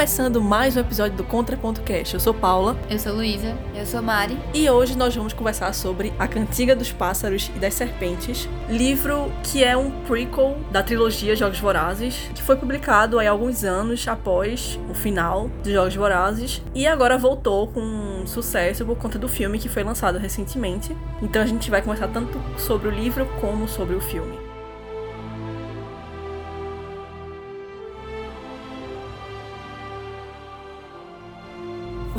Começando mais um episódio do Contraponto Cast. Eu sou Paula. Eu sou Luísa. Eu sou Mari. E hoje nós vamos conversar sobre A Cantiga dos Pássaros e das Serpentes, livro que é um prequel da trilogia Jogos Vorazes, que foi publicado há alguns anos após o final de Jogos Vorazes e agora voltou com sucesso por conta do filme que foi lançado recentemente. Então a gente vai conversar tanto sobre o livro como sobre o filme.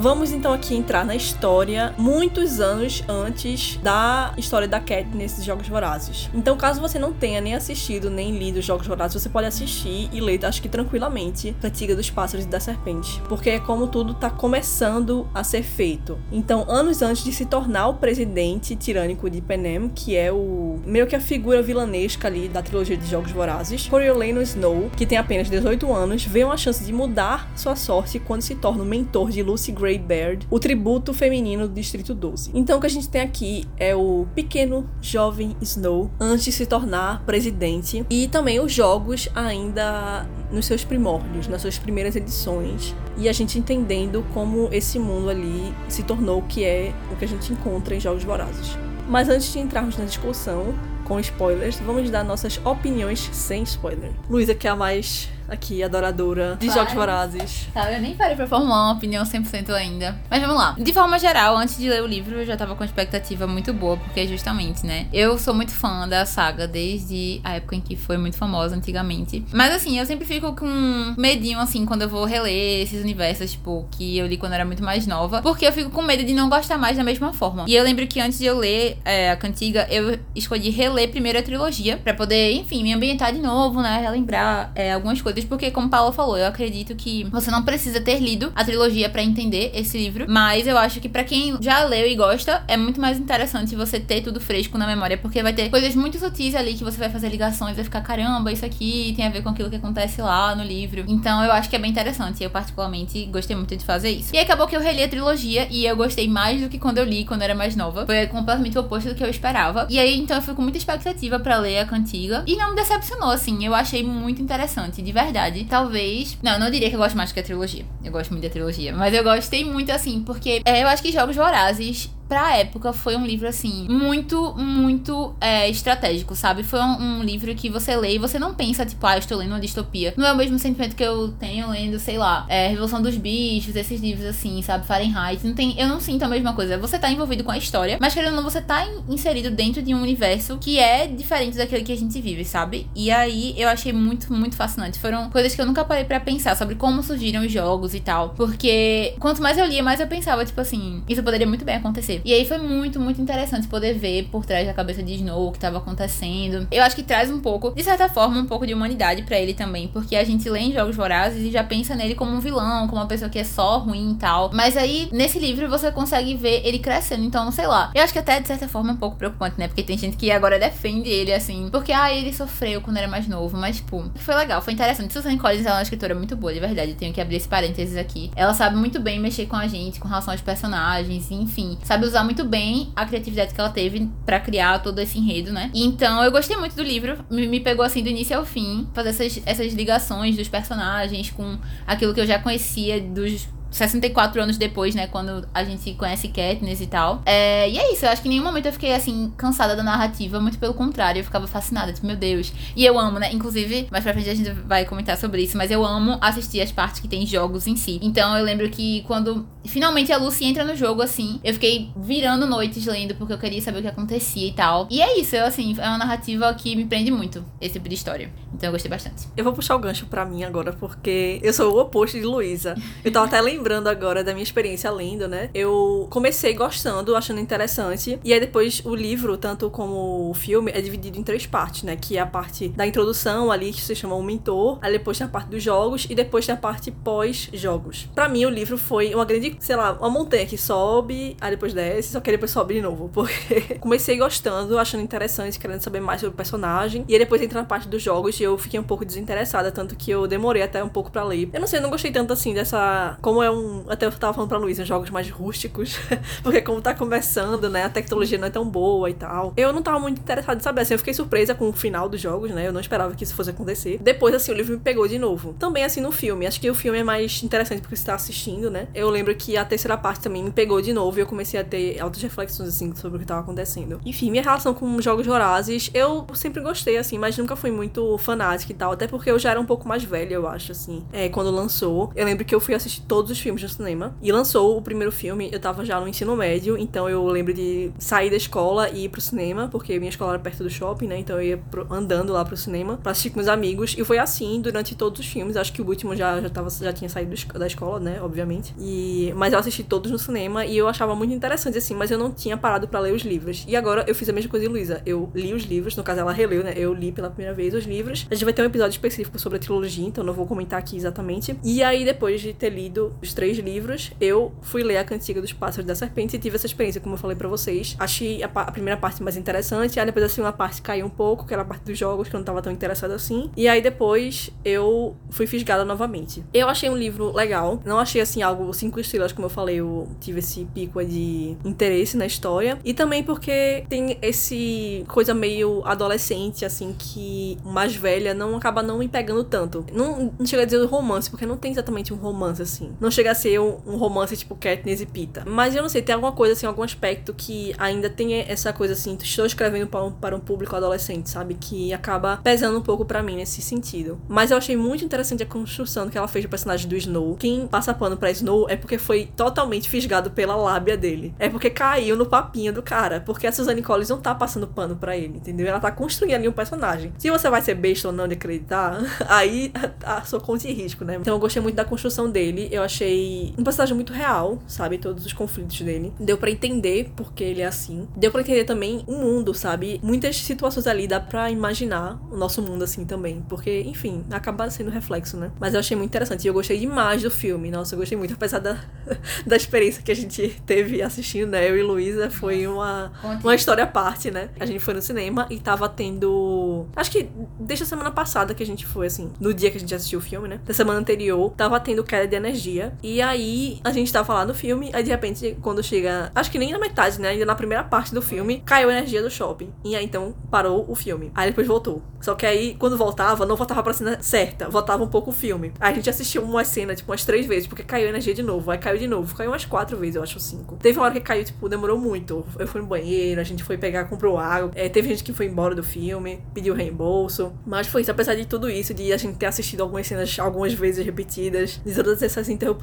Vamos então aqui entrar na história muitos anos antes da história da Katniss Jogos Vorazes. Então, caso você não tenha nem assistido nem lido Jogos Vorazes, você pode assistir e ler, acho que tranquilamente, Cantiga dos Pássaros e da Serpente, porque é como tudo tá começando a ser feito. Então, anos antes de se tornar o presidente tirânico de Penem, que é o meio que a figura vilanesca ali da trilogia de Jogos Vorazes, Coriolanus Snow, que tem apenas 18 anos, vê uma chance de mudar sua sorte quando se torna o mentor de Lucy Gray Baird, o tributo feminino do Distrito 12. Então o que a gente tem aqui é o pequeno jovem Snow antes de se tornar presidente e também os jogos ainda nos seus primórdios, nas suas primeiras edições e a gente entendendo como esse mundo ali se tornou o que é o que a gente encontra em Jogos Vorazes. Mas antes de entrarmos na discussão com spoilers, vamos dar nossas opiniões sem spoiler. Luísa, que é a mais aqui, adoradora de Jogos Vorazes. Tá, eu nem parei pra formular uma opinião 100% ainda. Mas vamos lá. De forma geral, antes de ler o livro, eu já tava com expectativa muito boa, porque justamente, né? Eu sou muito fã da saga desde a época em que foi muito famosa, antigamente. Mas assim, eu sempre fico com medinho, assim, quando eu vou reler esses universos, tipo, que eu li quando eu era muito mais nova, porque eu fico com medo de não gostar mais da mesma forma. E eu lembro que antes de eu ler é, a Cantiga, eu escolhi reler primeiro a trilogia, para poder, enfim, me ambientar de novo, né? Relembrar é, algumas coisas porque, como Paula falou, eu acredito que você não precisa ter lido a trilogia para entender esse livro, mas eu acho que para quem já leu e gosta, é muito mais interessante você ter tudo fresco na memória, porque vai ter coisas muito sutis ali que você vai fazer ligações, vai ficar, caramba, isso aqui tem a ver com aquilo que acontece lá no livro. Então eu acho que é bem interessante. Eu, particularmente, gostei muito de fazer isso. E acabou que eu reli a trilogia e eu gostei mais do que quando eu li, quando eu era mais nova. Foi completamente o oposto do que eu esperava. E aí, então, eu fui com muita expectativa para ler a cantiga. E não me decepcionou, assim. Eu achei muito interessante, de verdade verdade, talvez. Não, eu não diria que eu gosto mais do que a trilogia. Eu gosto muito da trilogia. Mas eu gostei muito, assim, porque é, eu acho que Jogos Vorazes pra época foi um livro assim muito, muito é, estratégico, sabe? Foi um, um, livro que você lê e você não pensa, tipo, ah, eu estou lendo uma distopia. Não é o mesmo sentimento que eu tenho lendo, sei lá, é, Revolução dos Bichos, esses livros assim, sabe? Fahrenheit. Não tem, eu não sinto a mesma coisa. Você tá envolvido com a história, mas querendo ou não, você tá inserido dentro de um universo que é diferente daquele que a gente vive, sabe? E aí eu achei muito, muito fascinante. Foram coisas que eu nunca parei para pensar sobre como surgiram os jogos e tal. Porque quanto mais eu lia, mais eu pensava, tipo assim, isso poderia muito bem acontecer. E aí foi muito, muito interessante poder ver por trás da cabeça de Snow o que estava acontecendo. Eu acho que traz um pouco, de certa forma, um pouco de humanidade para ele também, porque a gente lê em Jogos Vorazes e já pensa nele como um vilão, como uma pessoa que é só ruim e tal. Mas aí, nesse livro, você consegue ver ele crescendo. Então, sei lá. Eu acho que até, de certa forma, é um pouco preocupante, né? Porque tem gente que agora defende ele, assim, porque, ah, ele sofreu quando era mais novo. Mas, tipo, foi legal, foi interessante. Susan Collins, ela é uma escritora muito boa, de verdade. Eu tenho que abrir esse parênteses aqui. Ela sabe muito bem mexer com a gente, com relação aos personagens, enfim. Sabe usar muito bem a criatividade que ela teve para criar todo esse enredo, né? Então eu gostei muito do livro, me, pegou assim do início ao fim, fazer essas, essas ligações dos personagens com aquilo que eu já conhecia dos 64 anos depois, né? Quando a gente conhece Katniss e tal. É, e é isso, eu acho que em nenhum momento eu fiquei, assim, cansada da narrativa. Muito pelo contrário, eu ficava fascinada, tipo, meu Deus. E eu amo, né? Inclusive, mais pra frente a gente vai comentar sobre isso, mas eu amo assistir as partes que tem jogos em si. Então eu lembro que quando finalmente a Lucy entra no jogo, assim, eu fiquei virando noites lendo porque eu queria saber o que acontecia e tal. E é isso, eu, assim, é uma narrativa que me prende muito, esse tipo de história. Então eu gostei bastante. Eu vou puxar o gancho pra mim agora, porque eu sou o oposto de Luísa. Eu tava até lembrando lembrando agora da minha experiência lendo, né? Eu comecei gostando, achando interessante. E aí depois o livro, tanto como o filme, é dividido em três partes, né? Que é a parte da introdução ali, que se chama o mentor. Aí depois tem a parte dos jogos e depois tem a parte pós-jogos. Para mim, o livro foi uma grande, sei lá, uma montanha que sobe, aí depois desce, só que depois sobe de novo. Porque comecei gostando, achando interessante, querendo saber mais sobre o personagem. E aí depois entra na parte dos jogos e eu fiquei um pouco desinteressada, tanto que eu demorei até um pouco para ler. Eu não sei, eu não gostei tanto assim dessa. Como é um. Até eu tava falando pra Luísa, jogos mais rústicos. porque como tá começando, né? A tecnologia não é tão boa e tal. Eu não tava muito interessada em saber, assim, eu fiquei surpresa com o final dos jogos, né? Eu não esperava que isso fosse acontecer. Depois, assim, o livro me pegou de novo. Também, assim, no filme. Acho que o filme é mais interessante porque você tá assistindo, né? Eu lembro que a terceira parte também me pegou de novo e eu comecei a ter altas reflexões, assim, sobre o que tava acontecendo. Enfim, minha relação com jogos vorazes, eu sempre gostei, assim, mas nunca fui muito fanática e tal. Até porque eu já era um pouco mais velha, eu acho, assim, é, quando lançou. Eu lembro que eu fui assistir todos os filmes no cinema. E lançou o primeiro filme, eu tava já no ensino médio, então eu lembro de sair da escola e ir pro cinema, porque minha escola era perto do shopping, né? Então eu ia andando lá pro cinema pra assistir com meus amigos. E foi assim durante todos os filmes. Acho que o último já, já, tava, já tinha saído da escola, né? Obviamente. E, mas eu assisti todos no cinema e eu achava muito interessante, assim, mas eu não tinha parado para ler os livros. E agora eu fiz a mesma coisa de Luísa. Eu li os livros, no caso ela releu, né? Eu li pela primeira vez os livros. A gente vai ter um episódio específico sobre a trilogia, então não vou comentar aqui exatamente. E aí, depois de ter lido os três livros, eu fui ler a Cantiga dos Pássaros da Serpente e tive essa experiência, como eu falei para vocês. Achei a, a, primeira parte mais interessante, aí depois assim uma parte caiu um pouco, que era a parte dos jogos, que eu não tava tão interessada assim. E aí depois eu fui fisgada novamente. Eu achei um livro legal, não achei assim algo cinco estrelas, como eu falei, eu tive esse pico de interesse na história. E também porque tem esse coisa meio adolescente, assim, que mais velha não acaba não me pegando tanto. Não, não chega a dizer romance, porque não tem exatamente um romance, assim. Não chega a ser um, um romance tipo Katniss e Pita. Mas eu não sei, tem alguma coisa, assim, algum aspecto que ainda tem essa coisa, assim, estou escrevendo para um, para um público adolescente, sabe? Que acaba pesando um pouco para mim nesse sentido. Mas eu achei muito interessante a construção que ela fez do personagem do Snow. Quem passa pano pra Snow é porque foi totalmente fisgado pela lábia dele. É porque caiu no papinho do cara. Porque a Suzanne Collins não tá passando pano para ele, entendeu? Ela tá construindo ali um personagem. Se você vai ser besta ou não de acreditar, aí a sua conta em risco, né? Então eu gostei muito da construção dele. Eu achei um personagem muito real, sabe? Todos os conflitos dele. Deu para entender porque ele é assim. Deu para entender também o mundo, sabe? Muitas situações ali dá pra imaginar o nosso mundo assim também. Porque, enfim, acaba sendo reflexo, né? Mas eu achei muito interessante. E eu gostei demais do filme. Nossa, eu gostei muito. Apesar da, da experiência que a gente teve assistindo, né? Eu e Luísa, foi uma, uma história à parte, né? A gente foi no cinema e tava tendo. Acho que desde a semana passada que a gente foi, assim, no dia que a gente assistiu o filme, né? Da semana anterior, tava tendo queda de energia. E aí a gente tava lá no filme, aí de repente, quando chega. Acho que nem na metade, né? Ainda na primeira parte do filme, caiu a energia do shopping. E aí então parou o filme. Aí depois voltou. Só que aí, quando voltava, não voltava pra cena certa, voltava um pouco o filme. Aí a gente assistiu uma cena, tipo, umas três vezes, porque caiu a energia de novo. Aí caiu de novo. Caiu umas quatro vezes, eu acho, cinco. Teve uma hora que caiu, tipo, demorou muito. Eu fui no banheiro, a gente foi pegar, comprou água. É, teve gente que foi embora do filme, pediu reembolso. Mas foi isso, apesar de tudo isso, de a gente ter assistido algumas cenas algumas vezes repetidas, de todas essas interrupções,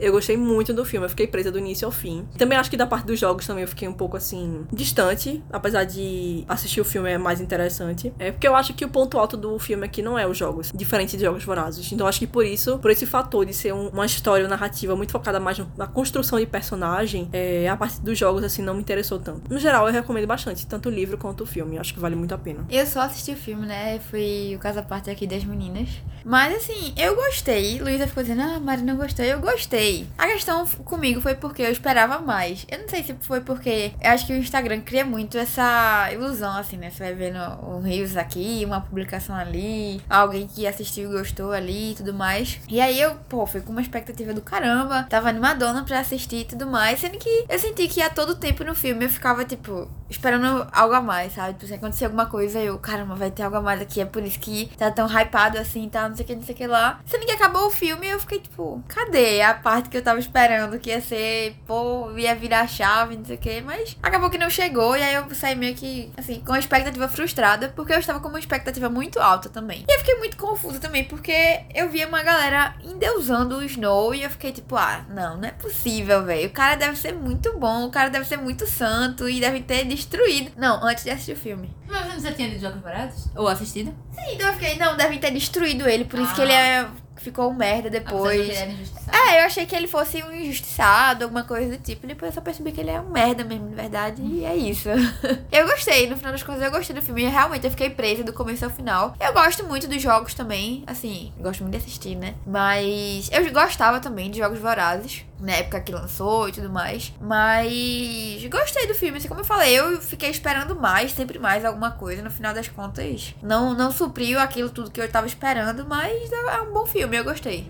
eu gostei muito do filme. Eu fiquei presa do início ao fim. Também acho que da parte dos jogos também eu fiquei um pouco assim, distante, apesar de assistir o filme é mais interessante. É porque eu acho que o ponto alto do filme aqui não é os jogos, diferente de jogos vorazes. Então acho que por isso, por esse fator de ser um, uma história narrativa muito focada mais na construção de personagem, é, a parte dos jogos assim não me interessou tanto. No geral, eu recomendo bastante, tanto o livro quanto o filme. Acho que vale muito a pena. Eu só assisti o filme, né? Foi o caso parte aqui das meninas. Mas assim, eu gostei. Luísa ficou dizendo, ah, Mari não gostou. Eu gostei. A questão comigo foi porque eu esperava mais. Eu não sei se foi porque eu acho que o Instagram cria muito essa ilusão, assim, né? Você vai vendo o Rios aqui, uma publicação ali, alguém que assistiu e gostou ali e tudo mais. E aí eu, pô, fui com uma expectativa do caramba, tava animadona pra assistir e tudo mais. Sendo que eu senti que a todo tempo no filme eu ficava, tipo, esperando algo a mais, sabe? Tipo, se acontecer alguma coisa, eu, caramba, vai ter algo a mais aqui. É por isso que tá tão hypado assim, tá? Não sei o que, não sei o que lá. Sendo que acabou o filme, eu fiquei, tipo, cadê a parte que eu tava esperando que ia ser, pô, ia virar chave, não sei o que. Mas acabou que não chegou. E aí eu saí meio que, assim, com a expectativa frustrada, porque eu estava com uma expectativa muito alta também. E eu fiquei muito confusa também, porque eu via uma galera endeusando o Snow e eu fiquei, tipo, ah, não, não é possível, velho. O cara deve ser muito bom, o cara deve ser muito santo e deve ter destruído. Não, antes de assistir o filme. Mas você tinha lido Jogos Vorazes? Ou assistido? Sim, então eu fiquei, não, devem ter destruído ele, por isso que ele é ficou um merda depois. Apesar de que ele era injustiçado. É, eu achei que ele fosse um injustiçado, alguma coisa do tipo. Depois eu só percebi que ele é um merda mesmo, de verdade. E é isso. eu gostei, no final das contas, eu gostei do filme. Realmente, eu fiquei presa do começo ao final. Eu gosto muito dos jogos também. Assim, gosto muito de assistir, né? Mas eu gostava também de jogos vorazes. Na época que lançou e tudo mais. Mas gostei do filme. Assim, como eu falei, eu fiquei esperando mais, sempre mais alguma coisa. No final das contas, não, não supriu aquilo tudo que eu tava esperando. Mas é um bom filme, eu gostei.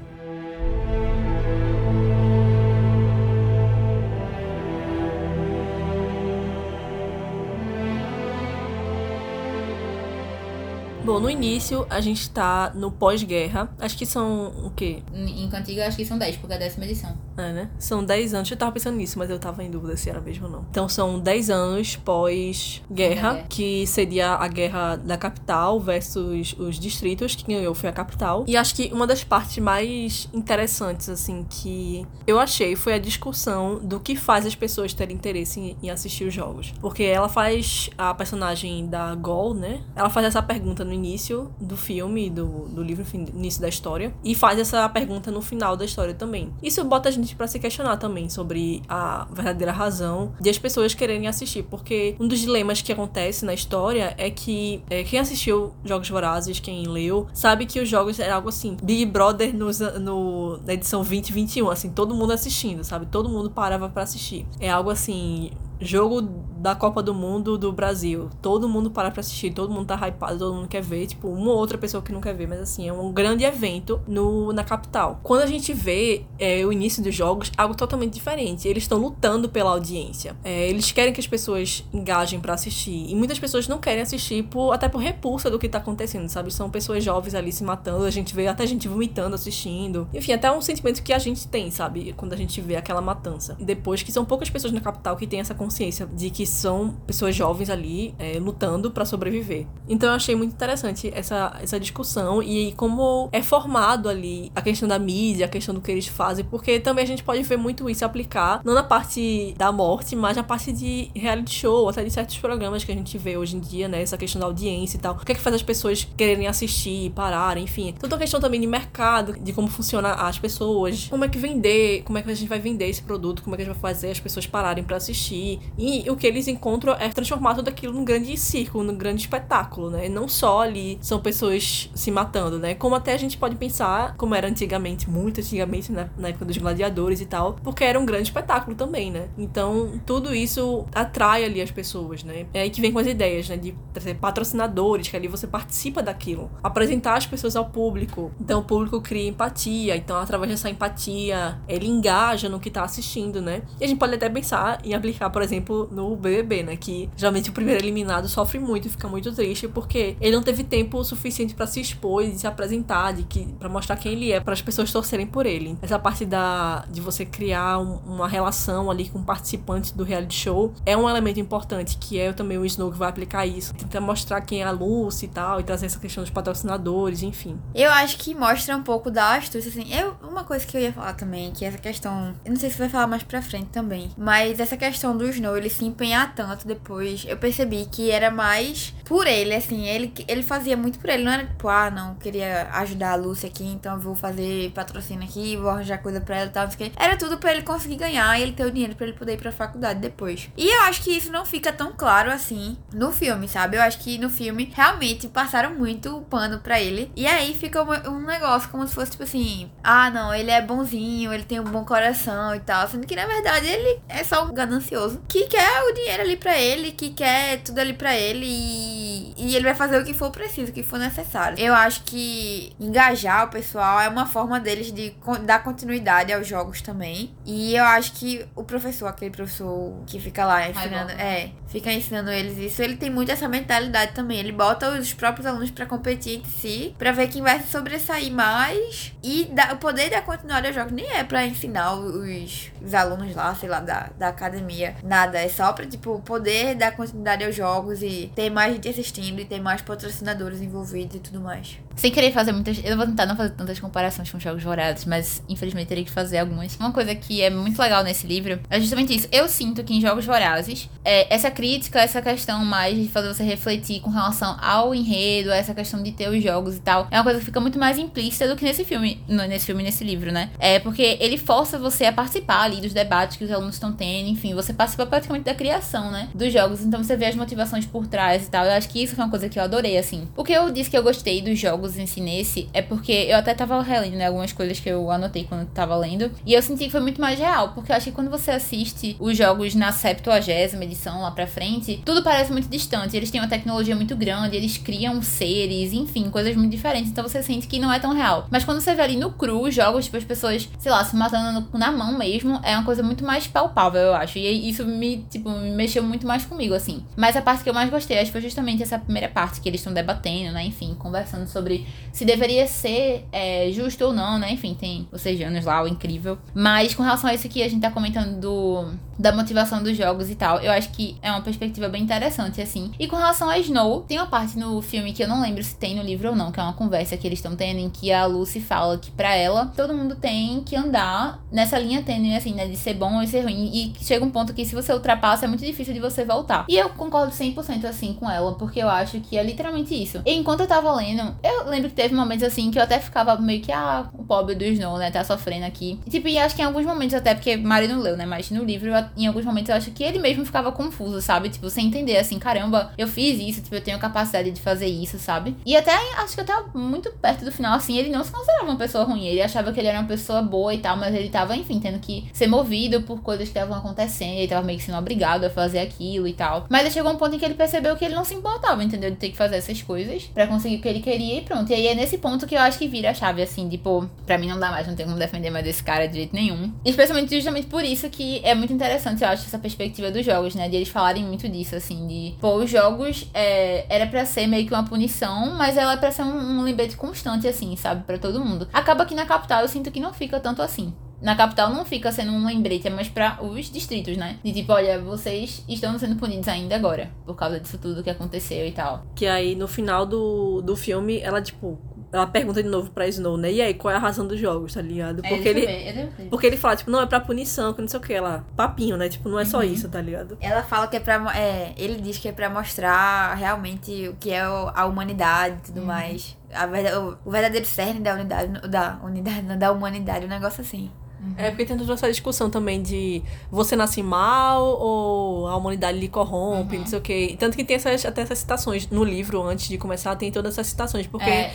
Bom, no início a gente tá no pós-guerra. Acho que são o quê? Em Cantiga, acho que são 10, porque é a décima edição. É, né? São 10 anos. Eu tava pensando nisso, mas eu tava em dúvida se era mesmo ou não. Então são 10 anos pós-guerra, Guerra. que seria a guerra da capital versus os distritos. Quem ganhou foi a capital. E acho que uma das partes mais interessantes, assim, que eu achei foi a discussão do que faz as pessoas terem interesse em, em assistir os jogos. Porque ela faz a personagem da Gol, né? Ela faz essa pergunta no início do filme, do, do livro, início da história. E faz essa pergunta no final da história também. Isso bota a gente pra se questionar também sobre a verdadeira razão de as pessoas quererem assistir. Porque um dos dilemas que acontece na história é que é, quem assistiu Jogos Vorazes, quem leu, sabe que os jogos é algo assim. Big Brother no, na edição 2021, assim, todo mundo assistindo, sabe? Todo mundo parava pra assistir. É algo assim. Jogo da Copa do Mundo do Brasil. Todo mundo para pra assistir, todo mundo tá hypado, todo mundo quer ver. Tipo, uma ou outra pessoa que não quer ver, mas assim, é um grande evento no, na capital. Quando a gente vê é, o início dos jogos, algo totalmente diferente. Eles estão lutando pela audiência. É, eles querem que as pessoas engajem pra assistir. E muitas pessoas não querem assistir por, até por repulsa do que tá acontecendo, sabe? São pessoas jovens ali se matando, a gente vê até gente vomitando assistindo. Enfim, até um sentimento que a gente tem, sabe? Quando a gente vê aquela matança. Depois que são poucas pessoas na capital que têm essa consciência de que são pessoas jovens ali é, lutando pra sobreviver. Então eu achei muito interessante essa, essa discussão e como é formado ali a questão da mídia, a questão do que eles fazem, porque também a gente pode ver muito isso aplicar, não na parte da morte, mas na parte de reality show, até de certos programas que a gente vê hoje em dia, né? Essa questão da audiência e tal. O que é que faz as pessoas quererem assistir, pararem, enfim. Toda a questão também de mercado, de como funciona as pessoas, como é que vender, como é que a gente vai vender esse produto, como é que a gente vai fazer as pessoas pararem pra assistir. E o que eles encontram é transformar tudo aquilo num grande circo, num grande espetáculo, né? Não só ali são pessoas se matando, né? Como até a gente pode pensar, como era antigamente, muito antigamente, né? na época dos gladiadores e tal, porque era um grande espetáculo também, né? Então, tudo isso atrai ali as pessoas, né? É aí que vem com as ideias, né? De trazer patrocinadores, que ali você participa daquilo. Apresentar as pessoas ao público. Então, o público cria empatia. Então, através dessa empatia, ele engaja no que tá assistindo, né? E a gente pode até pensar em aplicar, por exemplo, no BBB, né? Que geralmente o primeiro eliminado sofre muito e fica muito triste porque ele não teve tempo suficiente pra se expor e se apresentar, de que para mostrar quem ele é, para as pessoas torcerem por ele. Essa parte da de você criar um- uma relação ali com participantes do reality show é um elemento importante, que é também o Snow que vai aplicar isso. Tenta mostrar quem é a Lucy e tal, e trazer essa questão dos patrocinadores, enfim. Eu acho que mostra um pouco da astúcia, assim. Eu, uma coisa que eu ia falar também, que essa questão. Eu não sei se vai falar mais pra frente também. Mas essa questão do Snow, ele se empenhar tanto depois, eu percebi que era mais por ele, assim. Ele, ele fazia muito por ele. Não era tipo, ah, não, queria ajudar a Lucy aqui, então eu vou fazer patrocínio aqui, vou arranjar coisa pra ela e tal. quê. Era tudo pra ele conseguir ganhar e ele ter o dinheiro pra ele poder ir pra faculdade depois. E eu acho que isso não fica tão claro assim no filme, sabe? Eu acho que no filme realmente passaram muito o pano pra ele. E aí fica um, um negócio como se fosse tipo assim: ah, não, ele é bonzinho, ele tem um bom coração e tal. Sendo que na verdade ele é só um ganancioso que quer o dinheiro ali pra ele, que quer tudo ali pra ele e, e ele vai fazer o que for preciso, o que for necessário. Eu acho que engajar o pessoal é uma forma deles de dar continuidade aos jogos também. E eu acho que o professor, aquele professor que fica lá ensinando, Highball. é, fica ensinando eles isso, ele tem muito essa mentalidade também. Ele bota os próprios alunos pra competir entre si, pra ver quem vai se sobressair mais e dá, o poder da continuidade aos jogos nem é pra ensinar os, os alunos lá, sei lá, da, da academia, nada. É só pra, tipo, poder dar continuidade aos jogos e ter mais gente assistindo e ter mais patrocinadores envolvidos e tudo mais. Sem querer fazer muitas. Eu vou tentar não fazer tantas comparações com jogos vorazes, mas infelizmente teria que fazer algumas. Uma coisa que é muito legal nesse livro é justamente isso. Eu sinto que em jogos vorazes, é, essa crítica, essa questão mais de fazer você refletir com relação ao enredo, essa questão de ter os jogos e tal, é uma coisa que fica muito mais implícita do que nesse filme. nesse filme, nesse livro, né? É porque ele força você a participar ali dos debates que os alunos estão tendo, enfim, você participa praticamente da criação, né? Dos jogos, então você vê as motivações por trás e tal. Eu acho que isso foi uma coisa que eu adorei, assim. O que eu disse que eu gostei dos jogos em si nesse é porque eu até tava relendo, né? Algumas coisas que eu anotei quando tava lendo. E eu senti que foi muito mais real, porque eu acho que quando você assiste os jogos na 70 edição lá pra frente, tudo parece muito distante. Eles têm uma tecnologia muito grande, eles criam seres, enfim, coisas muito diferentes. Então você sente que não é tão real. Mas quando você vê ali no cru os jogos, tipo, as pessoas, sei lá, se matando no- na mão mesmo, é uma coisa muito mais palpável, eu acho. E isso me, tipo, me mexeu muito mais comigo, assim. Mas a parte que eu mais gostei, acho que foi justamente essa primeira parte que eles estão debatendo, né? Enfim, conversando sobre se deveria ser é, justo ou não, né? Enfim, tem os anos lá, o incrível. Mas com relação a isso que a gente tá comentando do, da motivação dos jogos e tal, eu acho que é uma perspectiva bem interessante, assim. E com relação a Snow, tem uma parte no filme que eu não lembro se tem no livro ou não, que é uma conversa que eles estão tendo em que a Lucy fala que para ela todo mundo tem que andar nessa linha tênue, assim, né? De ser bom ou ser ruim. E chega um ponto que se você ultrapassa é muito difícil de você voltar. E eu concordo 100% assim com ela, porque eu acho que é literalmente isso. E enquanto eu tava lendo, eu lembro que teve momentos assim que eu até ficava meio que, ah, o pobre do Snow, né? Tá sofrendo aqui. E, tipo, e acho que em alguns momentos, até porque Mari não leu, né? Mas no livro, em alguns momentos eu acho que ele mesmo ficava confuso, sabe? Tipo, sem entender, assim, caramba, eu fiz isso, tipo, eu tenho capacidade de fazer isso, sabe? E até, acho que até muito perto do final, assim, ele não se considerava uma pessoa ruim. Ele achava que ele era uma pessoa boa e tal, mas ele tava, enfim, tendo que ser movido por coisas que estavam acontecendo. Ele tava meio que sendo obrigado a fazer aquilo e tal. Mas chegou um ponto em que ele percebeu que ele não se importava, entendeu? De ter que fazer essas coisas para conseguir o que ele queria e pronto. E aí é nesse ponto que eu acho que vira a chave, assim, tipo, pra mim não dá mais, não tem como defender mais desse cara de jeito nenhum. Especialmente justamente por isso que é muito interessante, eu acho, essa perspectiva dos jogos, né? De eles falarem muito disso, assim, de, pô, os jogos é, era para ser meio que uma punição, mas ela é pra ser um, um lembrete constante, assim, sabe? para todo mundo. Acaba que na capital eu sinto que não fica tanto assim na capital não fica sendo um lembrete, é mais para os distritos, né? De tipo, olha, vocês estão sendo punidos ainda agora, por causa disso tudo que aconteceu e tal. Que aí no final do, do filme, ela, tipo, ela pergunta de novo pra Snow, né? E aí, qual é a razão dos jogos, tá ligado? É, porque ele. ele porque ele fala, tipo, não, é pra punição, que não sei o que. Ela, papinho, né? Tipo, não é só uhum. isso, tá ligado? Ela fala que é pra. É, ele diz que é pra mostrar realmente o que é a humanidade e tudo uhum. mais. A verdade, o verdadeiro cerne da unidade, da unidade, da humanidade, um negócio assim. Uhum. É porque tem toda essa discussão também de você nasce mal ou a humanidade lhe corrompe, uhum. não sei o quê. Tanto que tem essas, até essas citações no livro, antes de começar, tem todas essas citações. Porque é,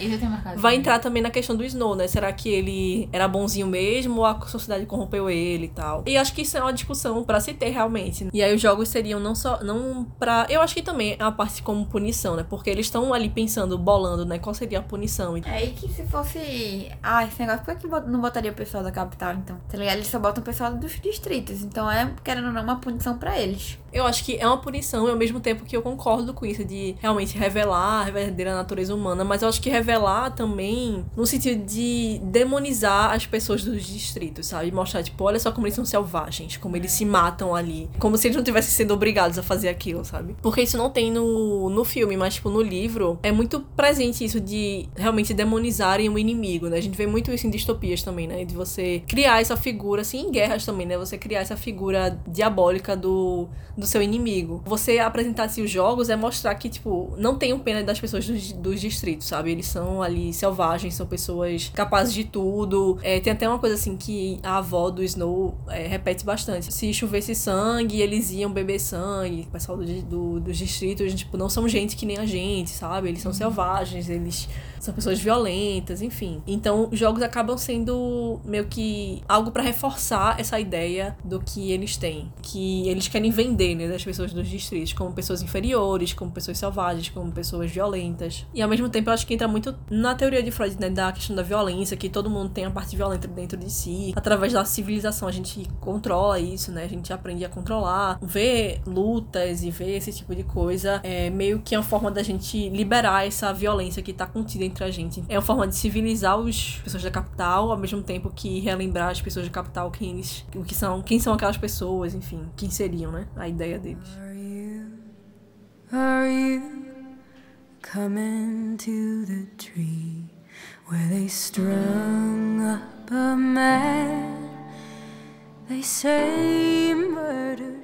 vai entrar também na questão do Snow, né? Será que ele era bonzinho mesmo ou a sociedade corrompeu ele e tal? E acho que isso é uma discussão para se ter realmente. E aí os jogos seriam não só. não para Eu acho que também é a parte como punição, né? Porque eles estão ali pensando, bolando, né? Qual seria a punição. É, e que se fosse. Ah, esse negócio, por que não botaria o pessoal da capital, então? Tá ligado? Eles só botam o pessoal dos distritos. Então é, querendo ou não, uma punição para eles. Eu acho que é uma punição, e ao mesmo tempo que eu concordo com isso, de realmente revelar a verdadeira natureza humana, mas eu acho que revelar também no sentido de demonizar as pessoas dos distritos, sabe? Mostrar, tipo, olha só como eles são selvagens, como eles se matam ali. Como se eles não tivessem sendo obrigados a fazer aquilo, sabe? Porque isso não tem no, no filme, mas, tipo, no livro é muito presente isso de realmente demonizarem o inimigo, né? A gente vê muito isso em distopias também, né? De você criar essa figura, assim, em guerras também, né? Você criar essa figura diabólica do, do seu inimigo. Você apresentar assim, os jogos é mostrar que, tipo, não tenho pena das pessoas dos, dos distritos, sabe? Eles são ali selvagens, são pessoas capazes de tudo. É, tem até uma coisa assim que a avó do Snow é, repete bastante. Se chovesse sangue, eles iam beber sangue. O pessoal do, do, dos distritos, tipo, não são gente que nem a gente, sabe? Eles são uhum. selvagens, eles são pessoas violentas, enfim. Então, os jogos acabam sendo meio que algo para reforçar essa ideia do que eles têm, que eles querem vender, né, das pessoas dos distritos como pessoas inferiores, como pessoas selvagens, como pessoas violentas. E ao mesmo tempo, eu acho que entra muito na teoria de Freud, né, da questão da violência, que todo mundo tem a parte violenta dentro de si. Através da civilização, a gente controla isso, né? A gente aprende a controlar, ver lutas e ver esse tipo de coisa é meio que uma forma da gente liberar essa violência que tá contida entre a gente. É uma forma de civilizar as pessoas da capital, ao mesmo tempo que relembrar as pessoas da capital quem eles, o que são, quem são aquelas pessoas, enfim, quem seriam, né? A ideia deles. Are you, are you coming to the tree where they strung up a man? They say murder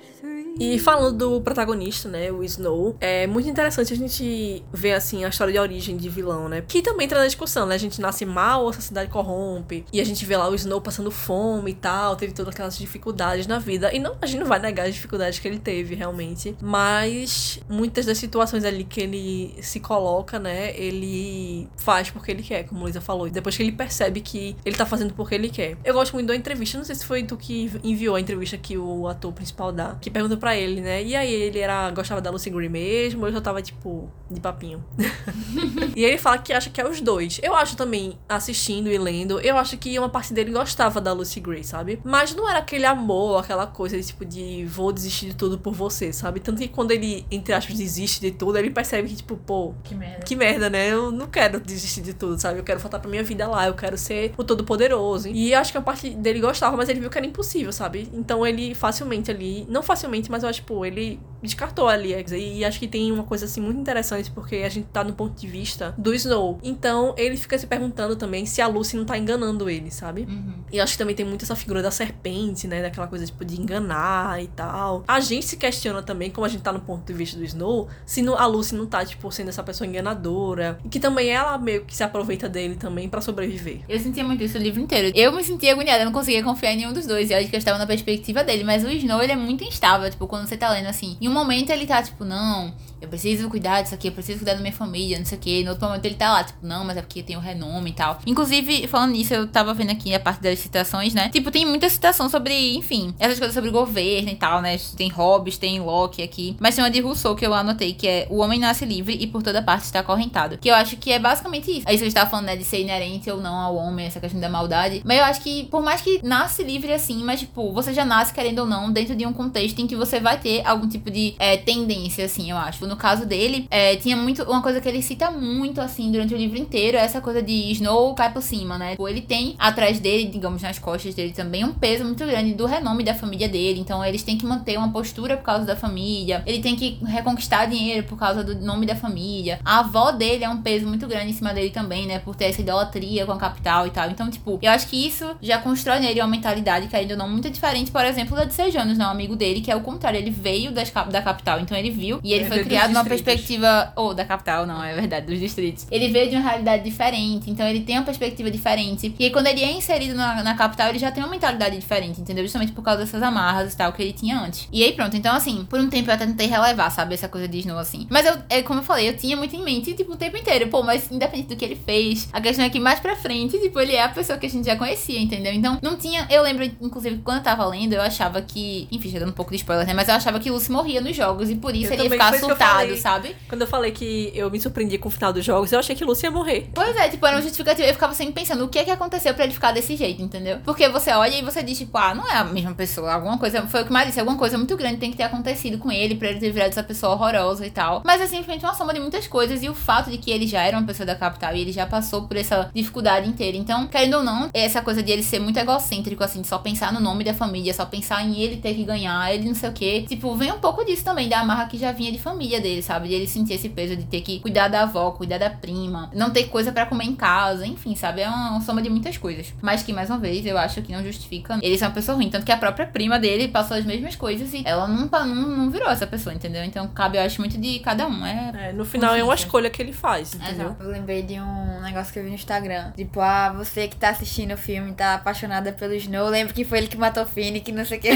e falando do protagonista, né, o Snow, é muito interessante a gente ver, assim, a história de origem de vilão, né? Que também entra na discussão, né? A gente nasce mal, a sociedade corrompe, e a gente vê lá o Snow passando fome e tal, teve todas aquelas dificuldades na vida. E não, a gente não vai negar as dificuldades que ele teve, realmente. Mas muitas das situações ali que ele se coloca, né, ele faz porque ele quer, como Luísa falou. Depois que ele percebe que ele tá fazendo porque ele quer. Eu gosto muito da entrevista, não sei se foi tu que enviou a entrevista que o ator principal dá, que pergunta pra ele, né? E aí ele era gostava da Lucy Gray mesmo, eu já tava tipo de papinho. e ele fala que acha que é os dois. Eu acho também, assistindo e lendo, eu acho que uma parte dele gostava da Lucy Gray, sabe? Mas não era aquele amor, aquela coisa tipo de vou desistir de tudo por você, sabe? Tanto que quando ele, entre aspas, desiste de tudo, ele percebe que, tipo, pô, Que merda. que merda, né? Eu não quero desistir de tudo, sabe? Eu quero voltar pra minha vida lá, eu quero ser o todo-poderoso. E acho que a parte dele gostava, mas ele viu que era impossível, sabe? Então ele facilmente ali, não facilmente, mas eu acho, tipo, ele descartou ali. E acho que tem uma coisa assim muito interessante, porque a gente tá no ponto de vista do Snow. Então ele fica se perguntando também se a Lucy não tá enganando ele, sabe? Uhum. E acho que também tem muito essa figura da serpente, né? Daquela coisa, tipo, de enganar e tal. A gente se questiona também, como a gente tá no ponto de vista do Snow, se não- a Lucy não tá, tipo, sendo essa pessoa enganadora. E que também ela meio que se aproveita dele também pra sobreviver. Eu sentia muito isso o livro inteiro. Eu me sentia agoniada, eu não conseguia confiar em nenhum dos dois. E acho que eu estava na perspectiva dele. Mas o Snow, ele é muito instável. Tipo, quando você tá lendo assim. Em um momento ele tá, tipo, não, eu preciso cuidar disso aqui, eu preciso cuidar da minha família, não sei o quê. No outro momento ele tá lá, tipo, não, mas é porque tem o renome e tal. Inclusive, falando nisso, eu tava vendo aqui a parte das citações, né? Tipo, tem muita citação sobre, enfim, essas coisas sobre governo e tal, né? Tem Hobbes, tem Locke aqui. Mas tem uma de Rousseau que eu anotei, que é o homem nasce livre e por toda parte está acorrentado. Que eu acho que é basicamente isso. Aí você estava falando, né, de ser inerente ou não ao homem, essa questão da maldade. Mas eu acho que, por mais que nasce livre assim, mas, tipo, você já nasce, querendo ou não, dentro de um contexto em que você vai ter algum tipo de é, tendência, assim, eu acho. No caso dele, é, tinha muito. Uma coisa que ele cita muito, assim, durante o livro inteiro, é essa coisa de Snow cai por cima, né? Tipo, ele tem atrás dele, digamos, nas costas dele também, um peso muito grande do renome da família dele. Então, eles têm que manter uma postura por causa da família. Ele tem que reconquistar dinheiro por causa do nome da família. A avó dele é um peso muito grande em cima dele também, né? Por ter essa idolatria com a capital e tal. Então, tipo, eu acho que isso já constrói nele uma mentalidade que ainda não muito diferente, por exemplo, da de Sejanos, né? Um amigo dele, que é o contrário. Ele veio das da capital, então ele viu e ele Ele foi veio criado numa perspectiva. Ou da capital, não, é verdade, dos distritos. Ele veio de uma realidade diferente, então ele tem uma perspectiva diferente. E aí, quando ele é inserido na, na capital, ele já tem uma mentalidade diferente, entendeu? Justamente por causa dessas amarras e tal que ele tinha antes. E aí, pronto. Então, assim, por um tempo eu até tentei relevar, sabe? Essa coisa de Snow, assim. Mas eu, é, como eu falei, eu tinha muito em mente, tipo, o tempo inteiro. Pô, mas independente do que ele fez, a questão é que mais pra frente, tipo, ele é a pessoa que a gente já conhecia, entendeu? Então, não tinha. Eu lembro, inclusive, quando eu tava lendo, eu achava que. Enfim, já dando um pouco de spoiler, né? Mas eu achava que Lucy morria nos jogos e por isso Eu ele ia ficar foi falei. sabe? Quando eu falei que eu me surpreendi com o final dos jogos, eu achei que Lucy ia morrer. Pois é, tipo, era uma justificativa. Eu ficava sempre pensando o que é que aconteceu pra ele ficar desse jeito, entendeu? Porque você olha e você diz, tipo, ah, não é a mesma pessoa. Alguma coisa. Foi o que mais disse, alguma coisa muito grande tem que ter acontecido com ele pra ele ter virado essa pessoa horrorosa e tal. Mas é simplesmente uma soma de muitas coisas. E o fato de que ele já era uma pessoa da capital e ele já passou por essa dificuldade inteira. Então, querendo ou não, essa coisa de ele ser muito egocêntrico, assim, de só pensar no nome da família, só pensar em ele ter que ganhar, ele não sei o quê. Tipo, vem um pouco disso também, da amarra que já vinha de família dele, sabe? De ele sentir esse peso de ter que cuidar da avó, cuidar da prima, não ter coisa pra comer em casa, enfim, sabe? É uma, uma soma de muitas coisas. Mas que, mais uma vez, eu acho que não justifica ele ser uma pessoa ruim. Tanto que a própria prima dele passou as mesmas coisas e ela não, não, não virou essa pessoa, entendeu? Então cabe, eu acho, muito de cada um. É. É, no final é uma escolha que ele faz, entendeu? Exato. Eu lembrei de um negócio que eu vi no Instagram. Tipo, ah, você que tá assistindo o filme e tá apaixonada pelo Snow, lembra que foi ele que matou o Finnick, não sei o que.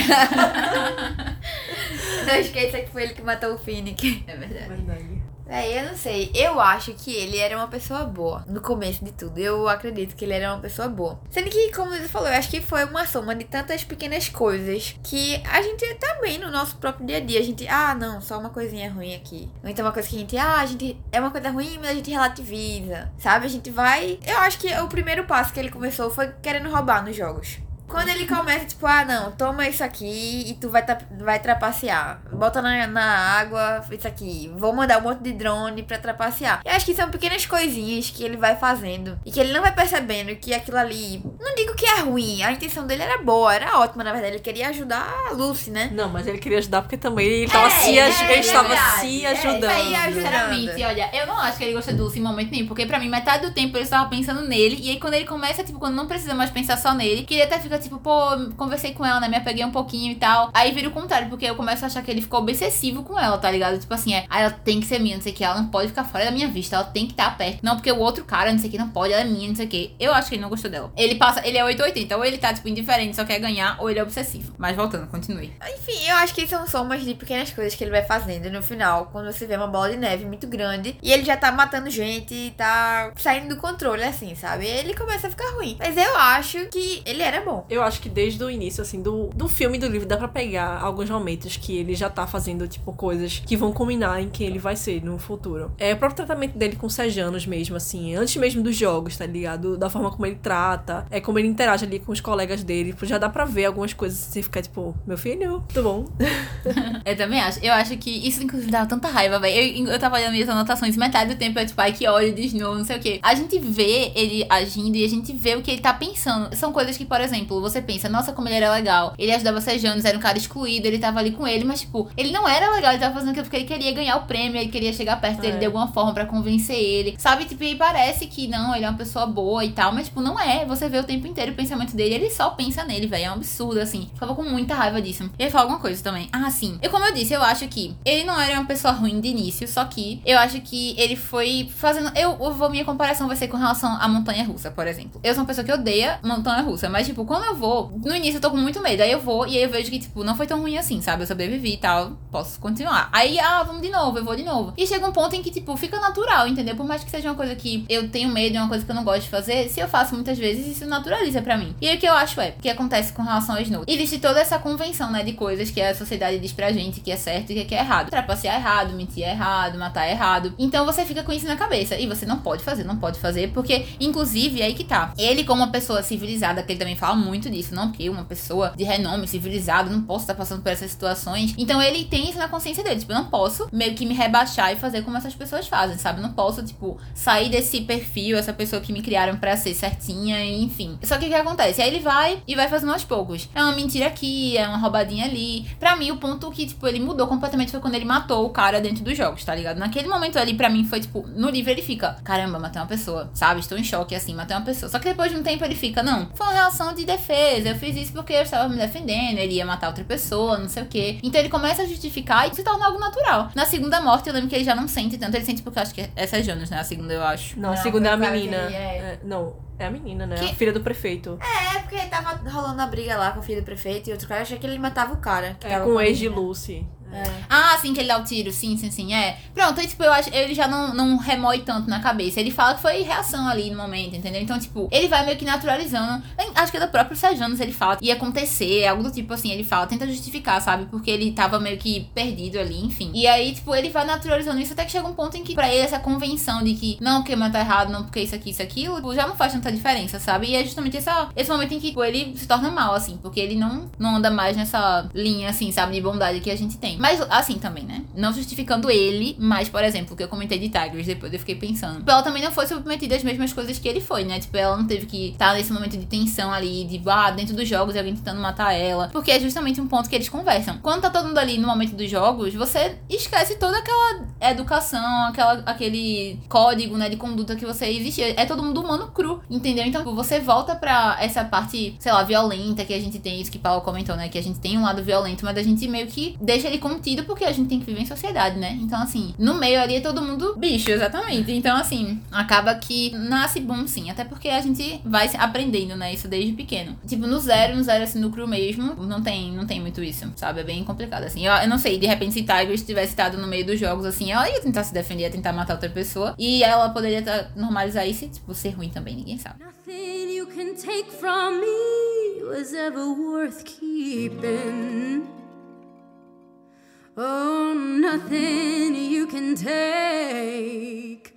não esqueça que foi ele que matou o Finnick. É verdade. Verdade. É, eu não sei. Eu acho que ele era uma pessoa boa. No começo de tudo. Eu acredito que ele era uma pessoa boa. Sendo que, como você falou, eu acho que foi uma soma de tantas pequenas coisas que a gente também no nosso próprio dia a dia. A gente, ah, não, só uma coisinha ruim aqui. Ou então uma coisa que a gente, ah, a gente é uma coisa ruim, mas a gente relativiza. Sabe? A gente vai. Eu acho que o primeiro passo que ele começou foi querendo roubar nos jogos. Quando ele começa, tipo, ah, não, toma isso aqui e tu vai, tra- vai trapacear. Bota na, na água isso aqui. Vou mandar um monte de drone pra trapacear. Eu acho que são pequenas coisinhas que ele vai fazendo e que ele não vai percebendo que aquilo ali. Não digo que é ruim, a intenção dele era boa, era ótima, na verdade. Ele queria ajudar a Lucy, né? Não, mas ele queria ajudar porque também ele tava É, se, aj- é ele estava verdade. se É, isso aí ajudando. ajuda. Sinceramente, olha, eu não acho que ele gosta do Lucy em momento nenhum, porque pra mim, metade do tempo ele estava pensando nele, e aí quando ele começa, tipo, quando não precisa mais pensar só nele, que ele até fica tipo, pô, conversei com ela, né, me apeguei um pouquinho e tal. Aí vira o contrário, porque eu começo a achar que ele ficou obsessivo com ela, tá ligado? Tipo assim, é, ah, ela tem que ser minha, não sei o que, ela não pode ficar fora da minha vista, ela tem que estar perto. Não, porque o outro cara, não sei o que, não pode, ela é minha, não sei o que. Eu acho que ele não gostou dela. Ele passa, ele é 880, ou ele tá, tipo, indiferente, só quer ganhar, ou ele é obsessivo. Mas voltando, continue. Enfim, eu acho que são somas de pequenas coisas que ele vai fazendo. No final, quando você vê uma bola de neve muito grande e ele já tá matando gente tá saindo do controle, assim, sabe? Ele começa a ficar ruim. Mas eu acho que ele era bom. Eu acho que desde o início, assim, do, do filme e do livro, dá pra pegar alguns momentos que ele já tá fazendo, tipo, coisas que vão culminar em quem ele vai ser no futuro. É o próprio tratamento dele com os Sejanos mesmo, assim, antes mesmo dos jogos, tá ligado? Da forma como ele trata, é como ele interage ali com os colegas dele. Tipo, já dá pra ver algumas coisas assim, ficar, tipo, meu filho, tudo bom. eu também acho. Eu acho que isso, inclusive, dava tanta raiva, velho. Eu, eu tava olhando minhas anotações, metade do tempo é tipo, ai, que ódio de Snow, não sei o quê. A gente vê ele agindo e a gente vê o que ele tá pensando. São coisas que, por exemplo, você pensa, nossa, como ele era legal. Ele ajudava Sejanos, era um cara excluído, ele tava ali com ele, mas, tipo, ele não era legal, ele tava fazendo aquilo porque ele queria ganhar o prêmio, ele queria chegar perto dele é. de alguma forma para convencer ele. Sabe, tipo, e parece que não, ele é uma pessoa boa e tal, mas, tipo, não é. Você vê o tempo inteiro o pensamento dele, ele só pensa nele, velho. É um absurdo, assim. Ficava com muita raiva disso. E ele fala alguma coisa também. Ah, sim. E como eu disse, eu acho que ele não era uma pessoa ruim de início, só que eu acho que ele foi fazendo. Eu, eu vou, minha comparação vai ser com relação à montanha russa, por exemplo. Eu sou uma pessoa que odeia montanha russa, mas, tipo, quando eu vou, no início eu tô com muito medo. Aí eu vou e aí eu vejo que, tipo, não foi tão ruim assim, sabe? Eu sobrevivi e tal, posso continuar. Aí, ah, vamos de novo, eu vou de novo. E chega um ponto em que, tipo, fica natural, entendeu? Por mais que seja uma coisa que eu tenho medo, é uma coisa que eu não gosto de fazer, se eu faço muitas vezes, isso naturaliza para mim. E aí o que eu acho é, o que acontece com relação ao Snow? Existe toda essa convenção, né, de coisas que a sociedade diz pra gente que é certo e que é errado. Trapacear é errado, mentir é errado, matar é errado. Então você fica com isso na cabeça. E você não pode fazer, não pode fazer, porque, inclusive, é aí que tá. Ele, como uma pessoa civilizada, que ele também fala muito disso, não porque uma pessoa de renome, civilizado, não posso estar passando por essas situações. Então ele tem isso na consciência dele. Tipo, eu não posso meio que me rebaixar e fazer como essas pessoas fazem, sabe? Não posso, tipo, sair desse perfil, essa pessoa que me criaram para ser certinha, enfim. Só que o que acontece? Aí ele vai e vai fazendo aos poucos. É uma mentira aqui, é uma roubadinha ali. Pra mim, o ponto que, tipo, ele mudou completamente foi quando ele matou o cara dentro dos jogos, tá ligado? Naquele momento ali, pra mim, foi tipo, no livro ele fica, caramba, matei uma pessoa, sabe? Estou em choque assim, matei uma pessoa. Só que depois de um tempo ele fica, não, foi uma reação de defesa, eu fiz isso porque eu estava me defendendo, ele ia matar outra pessoa, não sei o quê. Então ele começa a justificar e se torna algo natural. Na segunda morte, eu lembro que ele já não sente tanto, ele sente porque eu acho que essa é Jonas, né? A segunda, eu acho. Não, a segunda é a menina. É... É, não, é a menina, né? Que... A filha do prefeito. É, porque tava rolando a briga lá com o filho do prefeito e outro cara achei que ele matava o cara. Que é, com o ex de Lucy. É. Ah, sim, que ele dá o tiro, sim, sim, sim, é. Pronto, aí, tipo, eu acho ele já não, não remói tanto na cabeça. Ele fala que foi reação ali no momento, entendeu? Então, tipo, ele vai meio que naturalizando. Acho que é do próprio Sejanos ele fala ia acontecer, algo do tipo assim, ele fala, tenta justificar, sabe? Porque ele tava meio que perdido ali, enfim. E aí, tipo, ele vai naturalizando isso até que chega um ponto em que, pra ele, essa convenção de que não, porque matar errado, não, porque isso aqui, isso aquilo, tipo, já não faz tanta diferença, sabe? E é justamente esse momento em que, tipo, ele se torna mal, assim, porque ele não, não anda mais nessa linha, assim, sabe, de bondade que a gente tem. Mas assim também, né? Não justificando ele, mas, por exemplo, o que eu comentei de Tigers, depois eu fiquei pensando. Ela também não foi submetida às mesmas coisas que ele foi, né? Tipo, ela não teve que estar nesse momento de tensão ali, de, ah, dentro dos jogos alguém tentando matar ela. Porque é justamente um ponto que eles conversam. Quando tá todo mundo ali no momento dos jogos, você esquece toda aquela educação, aquela, aquele código, né, de conduta que você existia. É todo mundo humano cru, entendeu? Então, tipo, você volta pra essa parte, sei lá, violenta que a gente tem, isso que Paulo comentou, né? Que a gente tem um lado violento, mas a gente meio que deixa ele contido porque a gente tem que viver em sociedade, né? Então, assim, no meio ali é todo mundo bicho, exatamente. Então, assim, acaba que nasce bom sim. Até porque a gente vai aprendendo, né? Isso desde pequeno. Tipo, no zero, no zero, assim, cru mesmo, não tem, não tem muito isso, sabe? É bem complicado, assim. Eu, eu não sei, de repente, se Tiger tivesse estado no meio dos jogos, assim, ela ia tentar se defender, ia tentar matar outra pessoa. E ela poderia normalizar isso e, tipo, ser ruim também, ninguém sabe. Nothing you can take from me was ever worth keeping. Oh, nothing you can take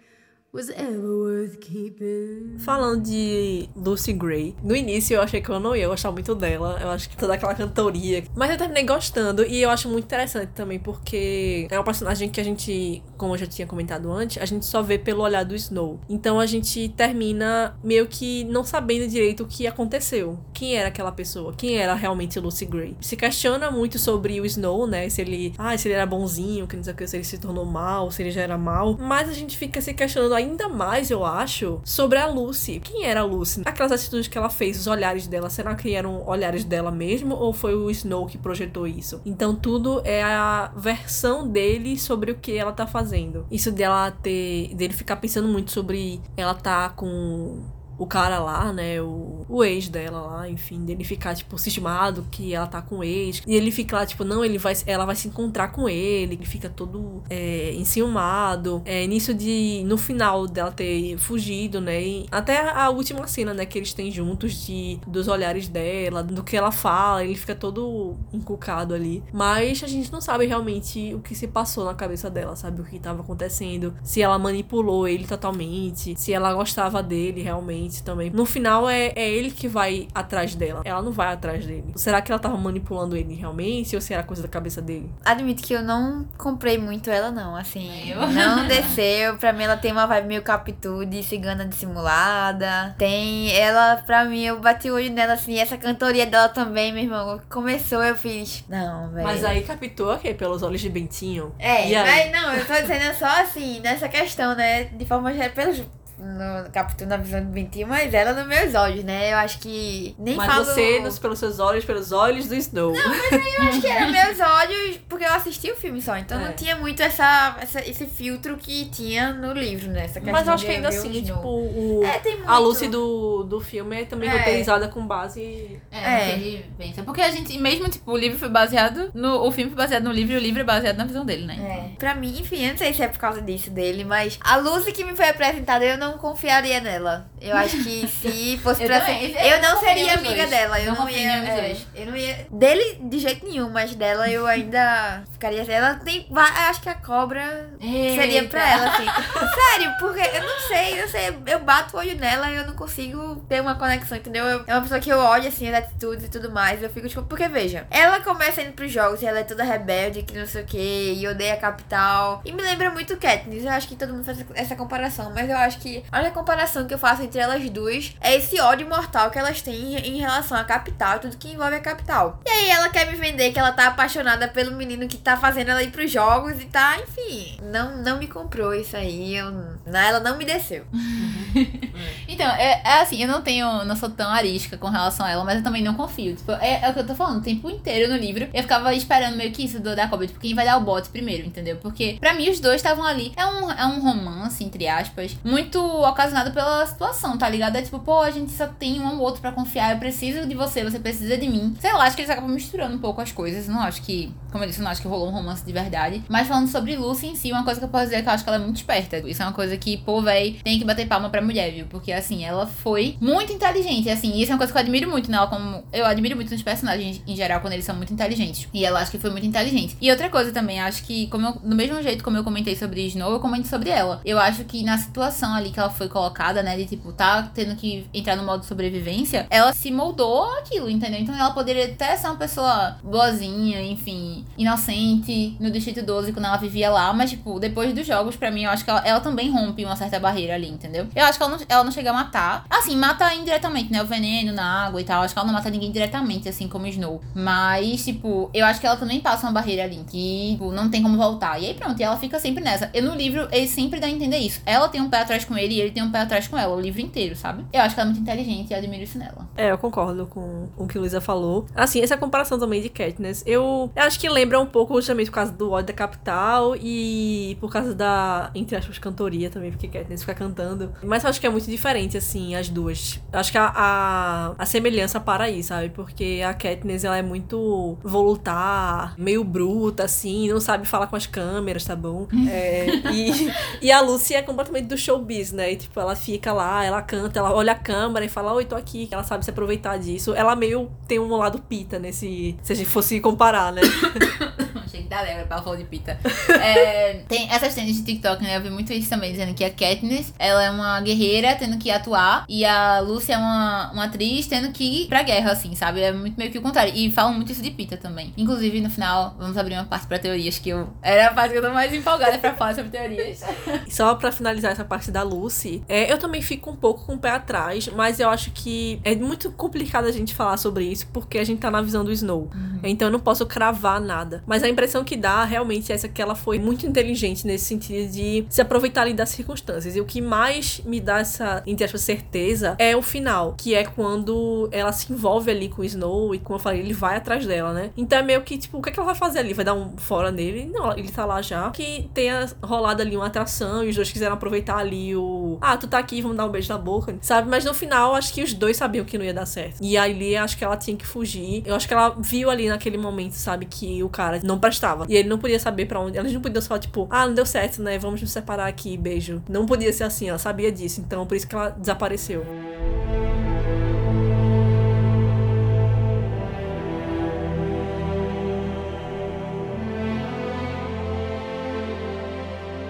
Falando de Lucy Gray, no início eu achei que eu não ia gostar muito dela. Eu acho que toda aquela cantoria. Mas eu terminei gostando e eu acho muito interessante também, porque é uma personagem que a gente, como eu já tinha comentado antes, a gente só vê pelo olhar do Snow. Então a gente termina meio que não sabendo direito o que aconteceu. Quem era aquela pessoa? Quem era realmente Lucy Gray? Se questiona muito sobre o Snow, né? Se ele, ah, se ele era bonzinho, que não sei o que, se ele se tornou mal, se ele já era mal. Mas a gente fica se questionando ainda mais, eu acho, sobre a Lucy. Quem era a Lucy? Aquelas atitudes que ela fez, os olhares dela, será que eram olhares dela mesmo ou foi o Snow que projetou isso? Então tudo é a versão dele sobre o que ela tá fazendo. Isso dela ter, dele ficar pensando muito sobre ela tá com o cara lá, né? O, o ex dela lá, enfim, dele ficar, tipo, cismado que ela tá com o ex. E ele fica lá, tipo, não, ele vai, ela vai se encontrar com ele. Ele fica todo é, enciumado. É, nisso de, no final dela ter fugido, né? E até a última cena, né, que eles têm juntos, de, dos olhares dela, do que ela fala, ele fica todo encucado ali. Mas a gente não sabe realmente o que se passou na cabeça dela, sabe? O que tava acontecendo. Se ela manipulou ele totalmente, se ela gostava dele realmente também. No final é, é ele que vai atrás dela. Ela não vai atrás dele. Será que ela tava manipulando ele realmente? Ou se era coisa da cabeça dele? Admito que eu não comprei muito ela, não. Assim, Eu? não desceu. Pra mim, ela tem uma vibe meio capitu de cigana dissimulada. Tem. Ela, pra mim, eu bati o olho nela, assim. Essa cantoria dela também, meu irmão. Começou, eu fiz. Não, velho. Mas aí captou o quê? Pelos olhos de Bentinho? É, E aí? mas não, eu tô dizendo só assim, nessa questão, né? De forma geral, pelos. No, na visão do Bentinho, mas ela nos meus olhos, né? Eu acho que. Nem Mas falo. você, nos- pelos seus olhos, pelos olhos do Snow. Eu acho que era meus olhos, porque eu assisti o filme só, então É. não tinha muito essa, essa- esse filtro que tinha no livro, né? Essa Mas eu acho que ainda assim, Snow. tipo, o, É, tem muito. a Lucy do, do filme é também É. roteirizada com base. É, É. pensa. Porque a gente, mesmo, tipo, o livro foi baseado no. O filme foi baseado no livro e o livro é baseado na visão dele, né? É. Pra mim, enfim, eu não sei se é por causa disso dele, mas a Lucy que me foi apresentada, eu não confiaria nela. Eu acho que se fosse Eu pra ser. Eu Eu não não seria amiga dois. dela. Eu Não não, ia. é, eu não ia. Dele, de jeito nenhum, mas dela eu ainda ficaria. Ela tem. Acho que a cobra seria pra ela, assim. Sério, porque eu não sei, eu sei, eu bato o olho nela e eu não consigo ter uma conexão, entendeu? Eu- é uma pessoa que eu olho assim, as atitudes e tudo mais, eu fico tipo, porque veja, ela começa indo pros jogos e ela é toda rebelde, que não sei o que, e odeia a capital. E me lembra muito Katniss, eu acho que todo mundo faz essa comparação, mas eu acho que a única comparação que eu faço entre elas duas é esse ódio mortal que elas têm em relação à capital tudo que envolve a capital. E aí ela quer me vender que ela tá apaixonada pelo menino que tá fazendo ela ir pros jogos e tá, enfim, não, não me comprou isso aí, eu, não, ela não me desceu. Então, é, é assim, eu não tenho, não sou tão arisca com relação a ela, mas eu também não confio. Tipo, é, é o que eu tô falando, o tempo inteiro no livro, eu ficava esperando meio que isso do, da cobra, tipo, quem vai dar o bote primeiro, entendeu? Porque, pra mim, os dois estavam ali. É um, é um romance, entre aspas, muito ocasionado pela situação, tá ligado? É tipo, pô, a gente só tem um ao outro pra confiar, eu preciso de você, você precisa de mim. Sei lá, acho que eles acabam misturando um pouco as coisas. Não acho que, como eu disse, não acho que rolou um romance de verdade. Mas falando sobre Lucy em si, uma coisa que eu posso dizer é que eu acho que ela é muito esperta. Isso é uma coisa que, pô, véi, tem que bater palma pra mulher, viu? Porque, assim, ela foi muito inteligente. Assim, isso é uma coisa que eu admiro muito nela, como eu admiro muito nos personagens em geral, quando eles são muito inteligentes. E ela acho que foi muito inteligente. E outra coisa também, acho que, como eu, do mesmo jeito como eu comentei sobre Snow, eu comento sobre ela. Eu acho que na situação ali que ela foi colocada, né, de tipo, tá tendo que entrar no modo sobrevivência, ela se moldou aquilo, entendeu? Então ela poderia até ser uma pessoa boazinha, enfim, inocente no Distrito 12 quando ela vivia lá, mas, tipo, depois dos jogos, pra mim, eu acho que ela, ela também rompe uma certa barreira ali, entendeu? Eu acho que ela não, ela não chega a matar. Assim, mata indiretamente, né? O veneno na água e tal. Acho que ela não mata ninguém diretamente, assim como Snow. Mas, tipo, eu acho que ela também passa uma barreira ali, que, tipo, não tem como voltar. E aí pronto, e ela fica sempre nessa. Eu no livro, ele sempre dá a entender isso. Ela tem um pé atrás com e ele tem um pé atrás com ela, o livro inteiro, sabe? Eu acho que ela é muito inteligente e admiro isso nela. É, eu concordo com, o que Luísa falou. Assim, essa comparação também de Katniss, eu, acho que lembra um pouco justamente por causa do ódio da capital e por causa da, entre aspas, cantoria também, porque Katniss fica cantando. Mas eu acho que é muito diferente, assim, as duas. Eu acho que a, a, a semelhança para aí, sabe? Porque a Katniss, ela é muito voltar, meio bruta, assim, não sabe falar com as câmeras, tá bom? É, e, e a Lucy é completamente do showbiz, né? E, tipo, ela fica lá, ela canta, ela olha a câmera e fala, oi, tô aqui. Ela sabe se aproveitar disso. Ela meio tem um lado pita nesse... Se a gente fosse comparar, né? Da alegre pra ela falou de pita. É, tem essas trends de TikTok, né? Eu vi muito isso também, dizendo que a Katniss, ela é uma guerreira tendo que atuar e a Lucy é uma, uma atriz tendo que ir pra guerra, assim, sabe? É muito meio que o contrário. E falam muito isso de pita também. Inclusive, no final, vamos abrir uma parte pra teorias, que eu... Era a parte que eu tô mais empolgada pra falar sobre teorias. Só pra finalizar essa parte da Lucy, é, eu também fico um pouco com o pé atrás, mas eu acho que é muito complicado a gente falar sobre isso, porque a gente tá na visão do Snow. Então eu não posso cravar nada. Mas a impressão impressão que dá realmente é essa que ela foi muito inteligente nesse sentido de se aproveitar ali das circunstâncias. E o que mais me dá essa, entre certeza é o final, que é quando ela se envolve ali com o Snow e, como eu falei, ele vai atrás dela, né? Então é meio que, tipo, o que, é que ela vai fazer ali? Vai dar um fora nele? Não, ele tá lá já. Que tenha rolado ali uma atração e os dois quiseram aproveitar ali o. Ah, tu tá aqui, vamos dar um beijo na boca, sabe? Mas no final, acho que os dois sabiam que não ia dar certo. E a Lia, acho que ela tinha que fugir. Eu acho que ela viu ali naquele momento, sabe, que o cara não prestava. E ele não podia saber para onde. Eles não podiam falar, tipo, ah, não deu certo, né? Vamos nos separar aqui, beijo. Não podia ser assim, ela sabia disso. Então, por isso que ela desapareceu.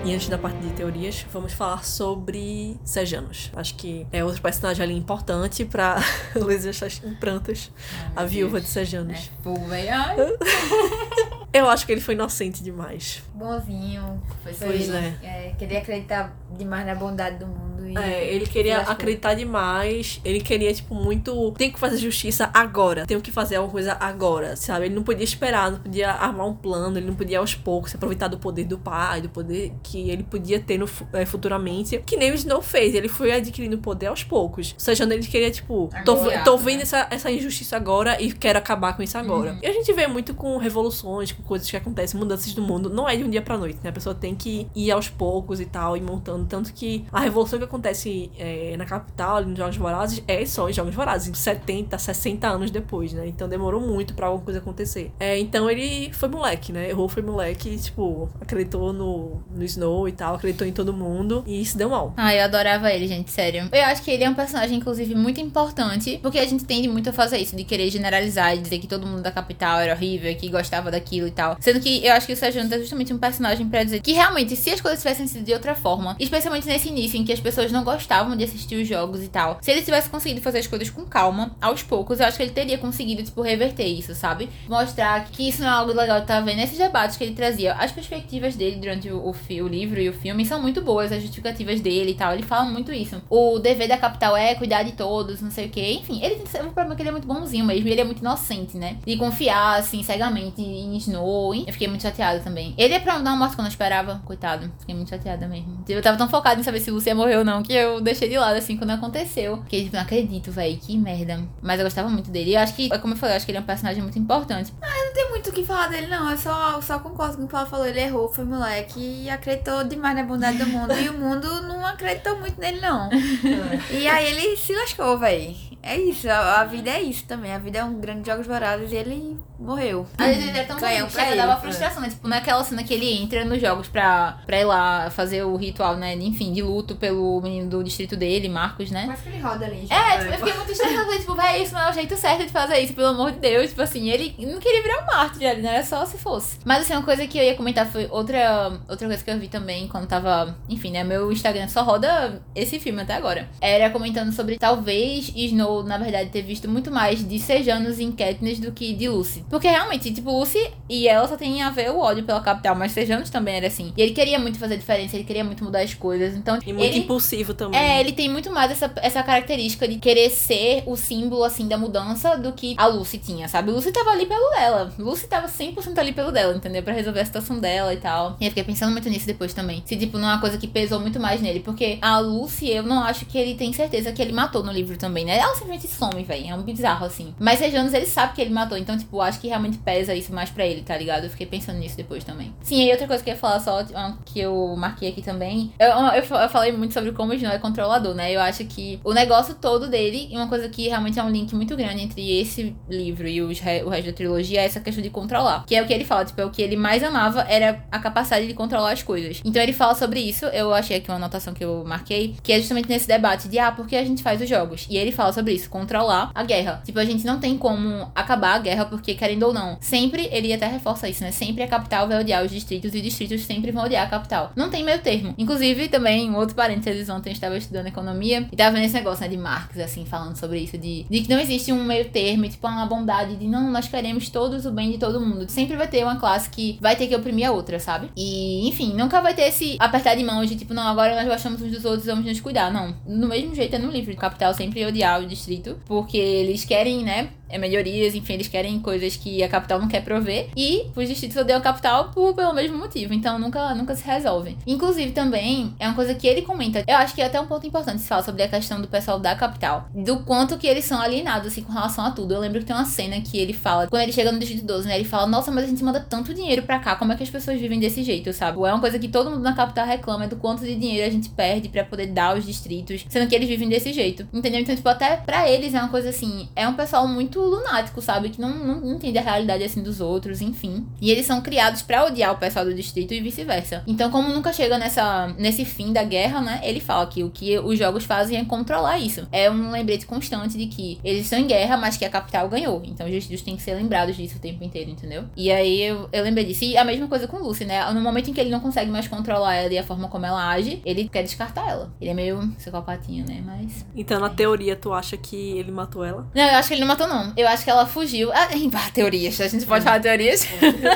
E antes da parte de teorias, vamos falar sobre Sejanos. Acho que é outro personagem ali importante pra Luiz deixar em prantas. a viúva de Sejanos. É, velho. Ai. Eu acho que ele foi inocente demais. Bonzinho. Foi Pois ele, é. é. Queria acreditar demais na bondade do mundo. E É, ele queria acreditar demais. Ele queria, tipo, muito. Tem que fazer justiça agora. Tenho que fazer alguma coisa agora, sabe? Ele não podia esperar, não podia armar um plano, ele não podia aos poucos se aproveitar do poder do pai, do poder que ele podia ter no, eh, futuramente. Que nem o Snow fez. Ele foi adquirindo poder aos poucos. Ou seja, ele queria, tipo, tô, Agora, tô né? vendo essa, essa injustiça agora e quero acabar com isso agora. E a gente vê muito com revoluções, coisas que acontecem, mudanças do mundo. Não é de um dia pra noite, né? A pessoa tem que ir aos poucos e tal, e montando. Tanto que a revolução que acontece eh, na capital, ali nos Jogos Vorazes, é só em Jogos Vorazes, 70, 60 anos depois, né? Então demorou muito pra alguma coisa acontecer. É, então ele foi moleque, né? Errou, foi moleque, tipo, acreditou no, no Snow e tal, acreditou em todo mundo, e se deu mal. Ah, eu adorava ele, gente, sério. Eu acho que ele é um personagem, inclusive, muito importante, porque a gente tende muito a fazer isso, de querer generalizar e dizer que todo mundo da capital era horrível, que gostava daquilo e tal. Sendo que eu acho que o Sérgio é justamente um personagem pra dizer que realmente, se as coisas tivessem sido de outra forma, especialmente nesse início em que as pessoas não gostavam de assistir os jogos e tal, se ele tivesse conseguido fazer as coisas com calma, aos poucos, eu acho que ele teria conseguido, tipo, reverter isso, sabe? Mostrar que isso não é algo legal de tá vendo. Esses debates que ele trazia, as perspectivas dele durante o, o, o livro e o filme são muito boas, as justificativas dele e tal. Ele fala muito isso. O dever da capital é cuidar de todos, não sei o quê. Enfim, ele tem o problema é que ele é muito bonzinho mesmo. Ele é muito inocente, né? De confiar, assim, cegamente em Snow. Eu fiquei muito chateada também. Ele é pra dar uma morte quando eu esperava. Coitado. Fiquei muito chateada mesmo. Eu tava tão focada em saber se Lucia morreu ou não, que eu deixei de lado, assim, quando aconteceu. Fiquei tipo, não acredito, véi. Que merda. Mas eu gostava muito dele. E eu acho que, como eu falei, eu acho que ele é um personagem muito importante. Não tem muito o que falar dele, não. Eu só, só concordo com o que o Paulo falou. Ele errou, foi moleque e acreditou demais na bondade do mundo. e o mundo não acreditou muito nele, não. E aí ele se lascou, véi. É isso, a, a vida é isso também. A vida é um grande jogos vorazes e ele morreu. Às vezes ele é tão Ganhou bonito, chega, ele. dava frustração, né? Tipo, naquela cena que ele entra nos jogos pra, pra ir lá fazer o ritual, né? Enfim, de luto pelo menino do distrito dele, Marcos, né? Mas que ele roda ali. É, tipo, eu fiquei muito estressada, tipo, véi, isso não é o jeito certo de fazer isso, pelo amor de Deus. Tipo assim, ele não queria virar um mártir, velho, não era só se fosse. Mas assim, uma coisa que eu ia comentar foi outra, outra coisa que eu vi também quando tava. Enfim, né? Meu Instagram só roda esse filme até agora. Era comentando sobre talvez Snow, na verdade, ter visto muito mais de Sejanos em Katniss do que de Lucy. Porque realmente, tipo, Lucy e ela só tem a ver o ódio pela capital, mas Sejanos também era assim. E ele queria muito fazer diferença, ele queria muito mudar as coisas. Então, E muito ele... impulsivo também. É, ele tem muito mais essa, essa característica de querer ser o símbolo, assim, da mudança do que a Lucy tinha, sabe? Lucy tava ali pelo dela. Lucy tava 100% ali pelo dela, entendeu? Pra resolver a situação dela e tal. E eu fiquei pensando muito nisso depois também. Se, tipo, não é uma coisa que pesou muito mais nele. Porque a Lucy, eu não acho que ele tem certeza que ele matou no livro também, né? Ela simplesmente some, velho. É um bizarro, assim. Mas Sejanos, ele sabe que ele matou. Então, tipo, acho que realmente pesa isso mais pra ele, tá ligado? Eu fiquei pensando nisso depois também. Sim, e outra coisa que eu ia falar só, que eu marquei aqui também. Eu, eu, eu falei muito sobre como o Snow é controlador, né? Eu acho que o negócio todo dele, e uma coisa que realmente é um link muito grande entre esse livro e os o resto da trilogia, é essa questão de controlar. Que é o que ele fala, tipo, é o que ele mais amava era a capacidade de controlar as coisas. Então ele fala sobre isso, eu achei aqui uma anotação que eu marquei, que é justamente nesse debate de, ah, por que a gente faz os jogos? E ele fala sobre isso, controlar a guerra. Tipo, a gente não tem como acabar a guerra, porque querendo ou não, sempre, ele até reforça isso, né? Sempre a capital vai odiar os distritos e os distritos sempre vão odiar a capital. Não tem meio termo. Inclusive, também, um outro parênteses, ontem eu estava estudando economia e tava vendo esse negócio, né, de Marx, assim, falando sobre isso, de, de que não existe um meio termo, tipo, uma bondade de, não, nós queremos todos o bem de todo mundo. Sempre vai ter uma classe que vai ter que oprimir a outra, sabe? E, enfim, nunca vai ter esse apertar de mãos de, tipo, não, agora nós gostamos uns dos outros, vamos nos cuidar. Não. Do mesmo jeito é no livro. O capital sempre odiar o distrito, porque eles querem, né, melhorias, enfim, eles querem coisas que a capital não quer prover. E os distritos odeiam a capital por, pelo mesmo motivo. Então nunca, nunca se resolvem. Inclusive, também é uma coisa que ele comenta. Eu acho que é até um ponto importante se falar sobre a questão do pessoal da capital. Do quanto que eles são alienados, assim, com relação a tudo. Eu lembro que tem uma cena que ele fala, quando ele chega no Distrito 12, né? Ele fala, nossa, mas a gente manda tanto dinheiro pra cá, como é que as pessoas vivem desse jeito, sabe? É uma coisa que todo mundo na capital reclama, é do quanto de dinheiro a gente perde para poder dar aos distritos, sendo que eles vivem desse jeito. Entendeu? Então, tipo, até pra eles é uma coisa assim, é um pessoal muito lunático, sabe? Que não, não, não entende a realidade assim dos outros, enfim. E eles são criados para odiar o pessoal do distrito e vice-versa. Então, como nunca chega nessa, nesse fim da guerra, né? Ele fala que o que os jogos fazem é controlar isso. É um lembrete constante de que eles estão em guerra, mas que a capital ganhou. Então, os distritos têm que ser lembrados disso o tempo inteiro, entendeu? E aí eu, eu lembrei disso. E a mesma coisa com Lucy, né? No momento em que ele não consegue mais controlar ela e a forma como ela age, ele quer descartar ela. Ele é meio psicopatinho, né? Mas. Então, na teoria, tu acha que ele matou ela? Não, eu acho que ele não matou, não. Eu acho que ela fugiu. Ah, teorias. A gente pode falar teorias?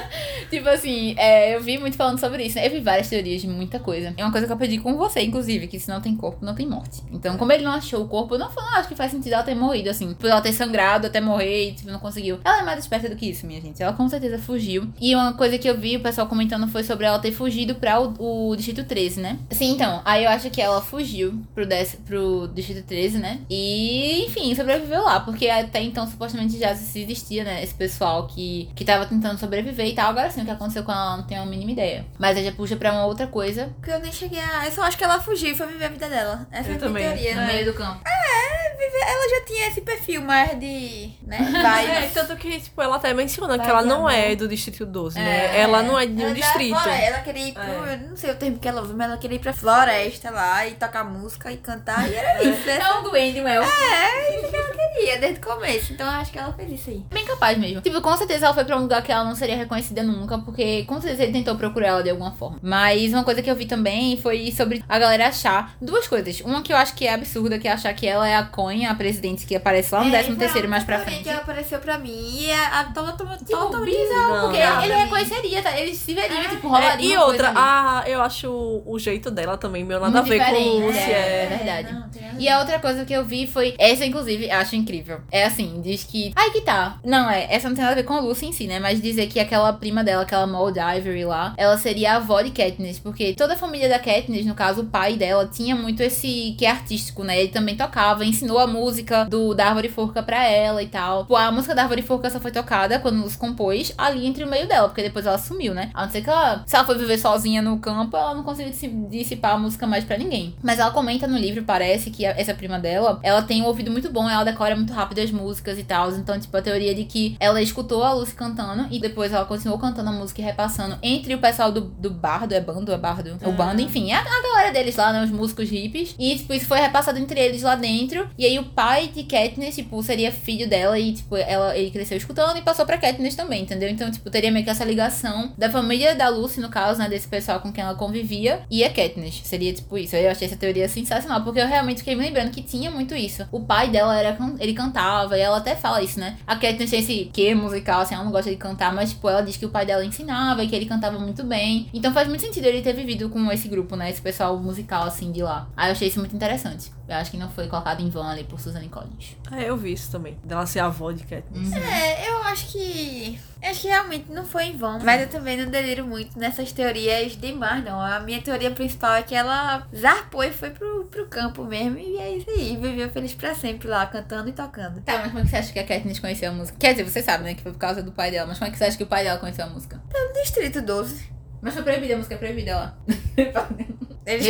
tipo assim, é, eu vi muito falando sobre isso, né? Eu vi várias teorias de muita coisa. É uma coisa que eu pedi com você, inclusive, que se não tem corpo, não tem morte. Então, como ele não achou o corpo, eu não falei, ah, acho que faz sentido ela ter morrido, assim. Por ela ter sangrado até morrer e, tipo, não conseguiu. Ela é mais esperta do que isso, minha gente. Ela com certeza fugiu. E uma coisa que eu vi o pessoal comentando foi sobre ela ter fugido pra o, o Distrito 13, né? Sim, então. Aí eu acho que ela fugiu pro, dec, pro Distrito 13, né? E, enfim, sobreviveu lá. Porque até então, supostamente, já existia, né? Esse pessoal que, que tava tentando sobreviver e tal. Agora sim, o que aconteceu com ela não tenho a mínima ideia. Mas aí já puxa pra uma outra coisa. Porque eu nem cheguei a. Eu só acho que ela fugiu e foi viver a vida dela. Essa Eu é a também. teoria. No né? meio do campo. É, viver- ela já tinha esse perfil mais de. né? É, Vibes. tanto que, tipo, ela até menciona que Vai ela não é do Distrito 12, É, né? Ela não é de Ela nenhum já distrito. flore- Ela queria ir pro. É. eu Não sei o termo que ela usa, mas ela queria ir pra floresta lá e tocar música e cantar. E era isso, né? É um duende, um elfo. É, isso que ela queria desde o começo. Então eu acho que ela fez isso aí. Bem capaz mesmo. Tipo, com certeza ela foi pra um lugar que ela não seria reconhecida nunca, porque com certeza ele tentou procurar ela de alguma forma. Mas uma coisa que eu vi também foi sobre a galera achar duas coisas. Uma que eu acho que é absurda, que é achar que ela é a Coin, a presidente que aparece lá no É, 13 terceiro mais pra frente. que apareceu pra mim. E a, a tava Tipo, totalmente bizarro, porque não. ele reconheceria, tá? Ele se veria, É. tipo, É, rolaria e uma outra, coisa ali. ah, eu acho o, o jeito dela também meio nada Muito a ver com diferente, Lúcia. é. É. verdade. E a outra coisa que eu vi foi. Essa, inclusive, acho incrível. É assim, diz que. Ai, que tá. Não, é. Essa não tem nada a ver com a Lucy em si, né? Mas dizer que aquela prima dela, aquela Maud Ivory lá, ela seria a avó de Katniss. Porque toda a família da Katniss, no caso, o pai dela, tinha muito esse que é artístico, né? Ele também tocava, ensinou a música do da Árvore Forca pra ela e tal. Pô, a música da Árvore Forca só foi tocada quando Lucy compôs ali entre o meio dela, porque depois ela sumiu, né? A não ser que ela. Se ela foi viver sozinha no campo, ela não conseguiu dissi- dissipar a música mais pra ninguém. Mas ela comenta no livro, parece que essa prima dela, ela tem um ouvido muito bom, ela decora muito rápido as músicas e tal. Então, tipo, a teoria de que ela escutou a Lucy cantando e depois ela continuou cantando a música e repassando entre o pessoal do, do bardo, é bando, é bardo? O bando, enfim, a, a galera deles lá, né? Os músicos hippies. E, tipo, isso foi repassado entre eles lá dentro. E aí o pai de Katniss, tipo, seria filho dela e, tipo, ela, ele cresceu escutando e passou pra Katniss também, entendeu? Então, tipo, teria meio que essa ligação da família da Lucy, no caso, né? Desse pessoal com quem ela convivia e a Katniss. Seria, tipo, isso. Eu achei essa teoria sensacional, porque eu realmente fiquei me lembrando que tinha muito isso. O pai dela era, ele cantava e ela até fala isso, né? A Katniss tem esse que musical, assim, ela não gosta de cantar, mas, tipo, ela diz que o pai dela ensinava e que ele cantava muito bem. Então faz muito sentido ele ter vivido com esse grupo, né? Esse pessoal musical, assim, de lá. Aí eu achei isso muito interessante. Eu acho que não foi colocado em vão ali por Suzanne Collins. É, eu vi isso também. Dela ser a avó de Katniss. É, eu acho que. eu Acho que realmente não foi em vão. Mas eu também não deliro muito nessas teorias demais, não. A minha teoria principal é que ela zarpou e foi pro, pro campo mesmo. E é isso aí. Viveu feliz pra sempre lá, cantando e tocando. Tá, mas como é que você acha que a Katniss conheceu a música? Quer dizer, você sabe, né? Que foi por causa do pai dela. Mas como é que você acha que o pai dela conheceu a música? Distrito 12. Mas foi proibida, a música é proibida lá. Eles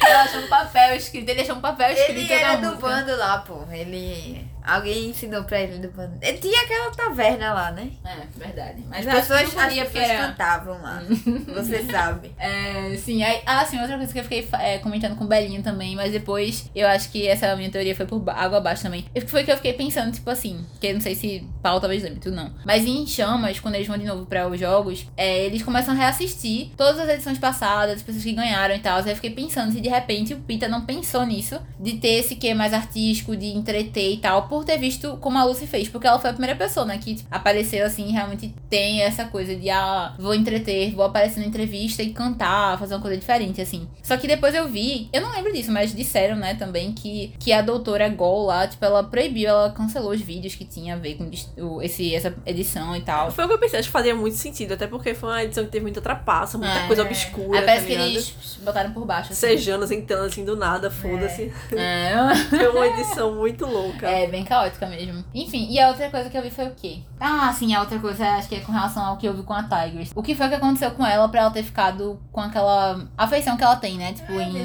Ela achou um papel escrito, ele achou um papel escrito Ele era do bando lá, pô. Ele. Alguém ensinou pra ele do. Ele tinha aquela taverna lá, né? É, verdade. Mas As pessoas, as podia, porque pessoas era- cantavam lá. Você sabe. É, sim, aí, ah, sim, outra coisa que eu fiquei é, comentando com o Belinho também, mas depois eu acho que essa minha teoria foi por água abaixo também. Foi que eu fiquei pensando, tipo assim, que não sei se Paulo talvez lembre, tu não. Mas em Chamas, quando eles vão de novo pra os jogos, é, eles começam a reassistir todas as edições passadas, as pessoas que ganharam e tal. Aí eu fiquei pensando se de repente o Pita não pensou nisso, de ter esse que mais artístico, de entreter e tal, por ter visto como a Lucy fez. Porque ela foi a primeira pessoa, né, que apareceu assim, realmente tem essa coisa de, ah, vou entreter, vou aparecer na entrevista e cantar, fazer uma coisa diferente, assim. Só que depois eu vi, eu não lembro disso, mas disseram, né, também que, que a doutora Gol lá, tipo, ela proibiu, ela cancelou os vídeos que tinha a ver com esse, essa edição e tal. Foi o que eu pensei, acho que fazia muito sentido, até porque foi uma edição que teve muita trapaça, muita É. coisa obscura. Aí parece tá que eles botaram por baixo. Assim. Sejanos entrando assim do nada, foda-se. É. Foi uma edição muito louca. É, bem caótica mesmo. Enfim, e a outra coisa que eu vi foi o quê? Ah, sim, a outra coisa acho que é com relação ao que eu vi com a Tigers. O que foi que aconteceu com ela pra ela ter ficado com aquela afeição que ela tem, né? Tipo, em.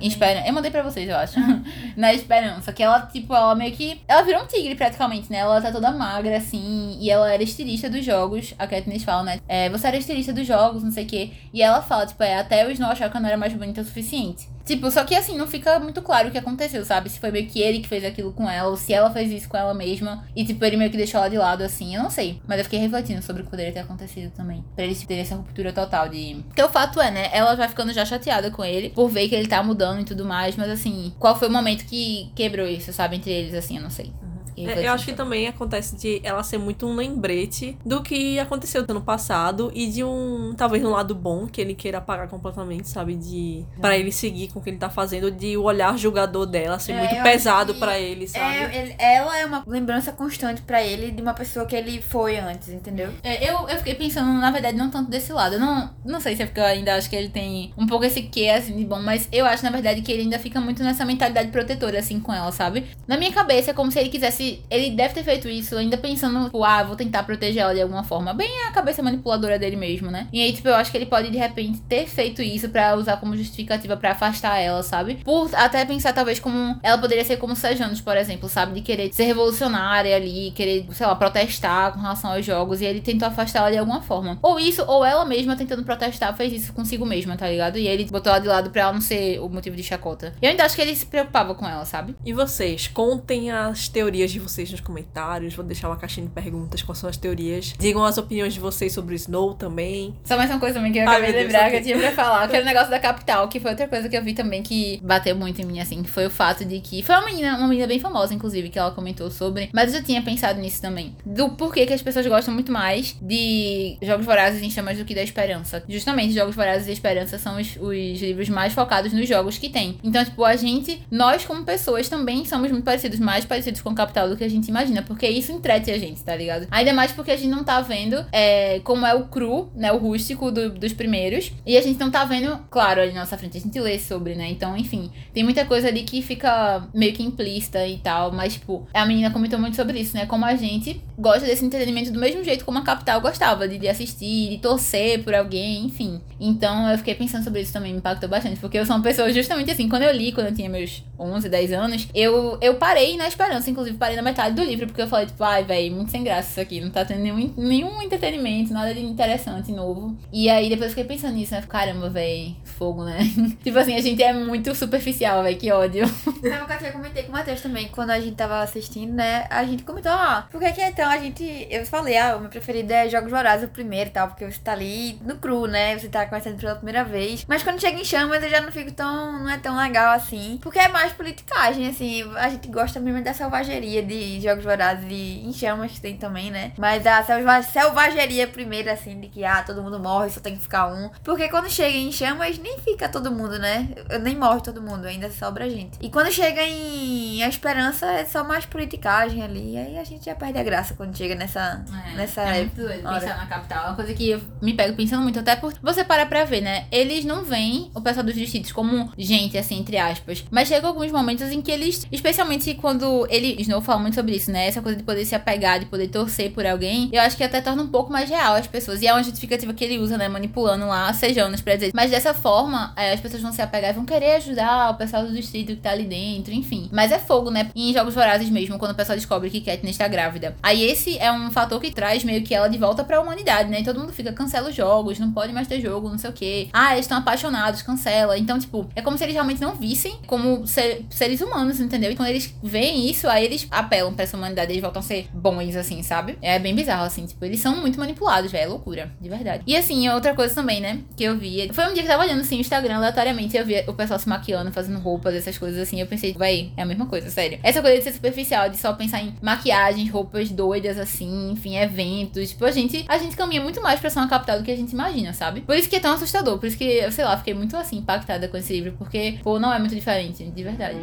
em Esperança. Eu mandei pra vocês, eu acho. Na esperança. Que ela, tipo, ela meio que. Ela virou um tigre praticamente, né? Ela tá toda magra, assim. E ela era estilista dos jogos. A Katniss fala, né? É, você era estilista dos jogos, não sei o quê. E ela fala, tipo, é, até o Snow achar que eu não era mais bonita o suficiente. Tipo, só que assim, não fica muito claro o que aconteceu, sabe? Se foi meio que ele que fez aquilo com ela, ou se ela fez isso com ela mesma. E, tipo, ele meio que deixou ela de lado, assim. Eu não sei. Mas eu fiquei refletindo sobre o que poderia ter acontecido também. Pra eles terem essa ruptura total de. Porque o fato é, né? Ela vai ficando já chateada com ele por ver que ele tá mudando e tudo mais. Mas, assim, qual foi o momento que quebrou isso, sabe? Entre eles, assim, eu não sei. Fiquei É, eu acho que também acontece de ela ser muito um lembrete do que aconteceu no ano passado e de um, talvez um lado bom que ele queira apagar completamente, sabe? De para ele seguir com o que ele tá fazendo, de o olhar julgador dela ser É, muito pesado pra ele, sabe? É, ele- ela é uma lembrança constante pra ele de uma pessoa que ele foi antes, entendeu? É, eu, eu fiquei pensando, na verdade, não tanto desse lado. Eu não, não sei se é porque eu ainda acho que ele tem um pouco esse quê, assim, de bom, mas eu acho, na verdade, que ele ainda fica muito nessa mentalidade protetora, assim, com ela, sabe? Na minha cabeça, é como se ele quisesse. Ele deve ter feito isso ainda pensando, tipo, ah, vou tentar proteger ela de alguma forma. Bem a cabeça manipuladora dele mesmo, né? E aí, tipo, eu acho que ele pode, de repente, ter feito isso pra usar como justificativa pra afastar ela, sabe? Por até pensar, talvez, como. Ela poderia ser como Sejanus, por exemplo, sabe? De querer ser revolucionária ali, querer, sei lá, protestar com relação aos jogos. E ele tentou afastar ela de alguma forma. Ou isso, ou ela mesma tentando protestar fez isso consigo mesma, tá ligado? E ele botou ela de lado pra ela não ser o motivo de chacota. Eu ainda acho que ele se preocupava com ela, sabe? E vocês, contem as teorias de vocês nos comentários. Vou deixar uma caixinha de perguntas são as teorias. Digam as opiniões de vocês sobre o Snow também. Só mais uma coisa também que eu Ai, acabei de meu Deus, lembrar que eu tinha pra falar, que era o negócio da capital, que foi outra coisa que eu vi também que bateu muito em mim, assim, que foi o fato de que. Foi uma menina, uma menina bem famosa, inclusive, que ela comentou sobre. Mas eu já tinha pensado nisso também. Do porquê que as pessoas gostam muito mais de Jogos Vorazes em Chamas do que da Esperança. Justamente, Jogos Vorazes e Esperança são os, os livros mais focados nos jogos que tem. Então, tipo, a gente, nós como pessoas também somos muito parecidos, mais parecidos com Capital do que a gente imagina, porque isso entrete a gente, tá ligado? Ainda mais porque a gente não tá vendo é, como é o cru, né, o rústico do- dos primeiros, e a gente não tá vendo, claro, ali na nossa frente, a gente lê sobre, né? Então, enfim, tem muita coisa ali que fica meio que implícita e tal, mas, tipo, a menina comentou muito sobre isso, né? Como a gente gosta desse entretenimento do mesmo jeito como a Capital gostava, de, de assistir, de torcer por alguém, enfim. Então, eu fiquei pensando sobre isso também, me impactou bastante, porque eu sou uma pessoa justamente assim, quando eu li, quando eu tinha meus 11, 10 anos, eu, eu parei na esperança, inclusive parei na metade do livro, porque eu falei, tipo, ai, velho, muito sem graça isso aqui, não tá tendo nenhum, nenhum entretenimento, nada de interessante, novo. E aí depois eu fiquei pensando nisso, né? Caramba, velho, fogo, né? tipo assim, a gente é muito superficial, velho, que ódio. Sabe coisa que eu comentei com o Matheus também, quando a gente tava assistindo, né? A gente comentou, ah, por que que então a gente. Eu falei, ah, o meu preferido é Jogos Vorazes, o primeiro e tal, porque você tá ali no cru, né? Você tá conhecendo pela primeira vez. Mas quando chega em chamas, eu já não fico tão. não é tão legal assim. Porque é mais politicagem, assim. A gente gosta mesmo da selvageria de Jogos Vorazes e em chamas que tem também, né? Mas a selva- selvageria primeiro, assim, de que, ah, todo mundo morre, só tem que ficar um. Porque quando chega em chamas, nem fica todo mundo, né? Nem morre todo mundo, ainda sobra gente. E quando chega em A Esperança, é só mais politicagem ali. E aí a gente já perde a graça quando chega nessa, nessa é muito doido hora. pensar na capital. É uma coisa que eu me pego pensando muito, até por você para pra ver, né? Eles não veem o pessoal dos distritos como gente, assim, entre aspas. Mas chega alguns momentos em que eles, especialmente quando ele, Snow fala muito sobre isso, né? Essa coisa de poder se apegar, de poder torcer por alguém, eu acho que até torna um pouco mais real as pessoas. E é uma justificativa que ele usa, né? Manipulando lá, sejanos pra dizer. Mas dessa forma, é, as pessoas vão se apegar e vão querer ajudar o pessoal do distrito que tá ali dentro, enfim. Mas é fogo, né? E em Jogos Vorazes mesmo, quando o pessoal descobre que Katniss tá grávida. Aí esse é um fator que traz meio que ela de volta pra humanidade, né? E todo mundo fica, cancela os jogos, não pode mais ter jogo, não sei o quê. Ah, eles estão apaixonados, cancela. Então, tipo, é como se eles realmente não vissem como ser- seres humanos, entendeu? E quando eles veem isso, aí eles apelam pra essa humanidade, eles voltam a ser bons, assim, sabe? É bem bizarro, assim, tipo, eles são muito manipulados, velho, é loucura, de verdade. E assim, outra coisa também, né, que eu vi, foi um dia que eu tava olhando assim o Instagram aleatoriamente, eu via o pessoal se maquiando, fazendo roupas, essas coisas assim. Eu pensei, véi, é a mesma coisa, sério. Essa coisa de ser superficial, de só pensar em maquiagens, roupas doidas, assim, enfim, eventos. Tipo, a gente, a gente caminha muito mais pra ser uma capital do que a gente imagina, sabe? Por isso que é tão assustador. Por isso que, eu sei lá, fiquei muito assim, impactada com esse livro, porque, pô, não é muito diferente, de verdade.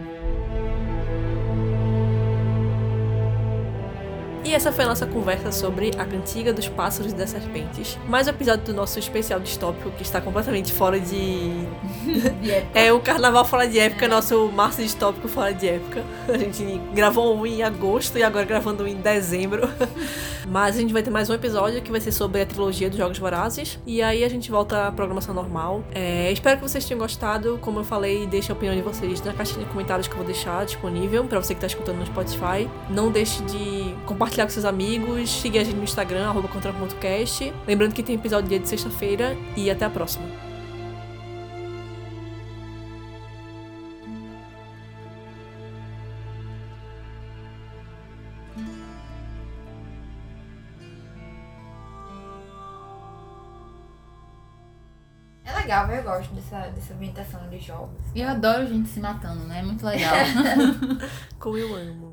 E essa foi a nossa conversa sobre a cantiga dos pássaros e das serpentes. Mais um episódio do nosso especial distópico que está completamente fora de. é o carnaval fora de época, nosso março distópico fora de época. A gente gravou um em agosto e agora gravando um em dezembro. Mas a gente vai ter mais um episódio que vai ser sobre a trilogia dos Jogos Vorazes. E aí a gente volta à programação normal. É, espero que vocês tenham gostado. Como eu falei, deixe a opinião de vocês na caixinha de comentários que eu vou deixar disponível para você que está escutando no Spotify. Não deixe de compartilhar com seus amigos, seguir a gente no Instagram, arroba contra.cast. Lembrando que tem episódio dia de sexta-feira e até a próxima. É legal, eu gosto dessa, dessa ambientação de jogos. E eu adoro gente se matando, né? É muito legal. Como eu amo.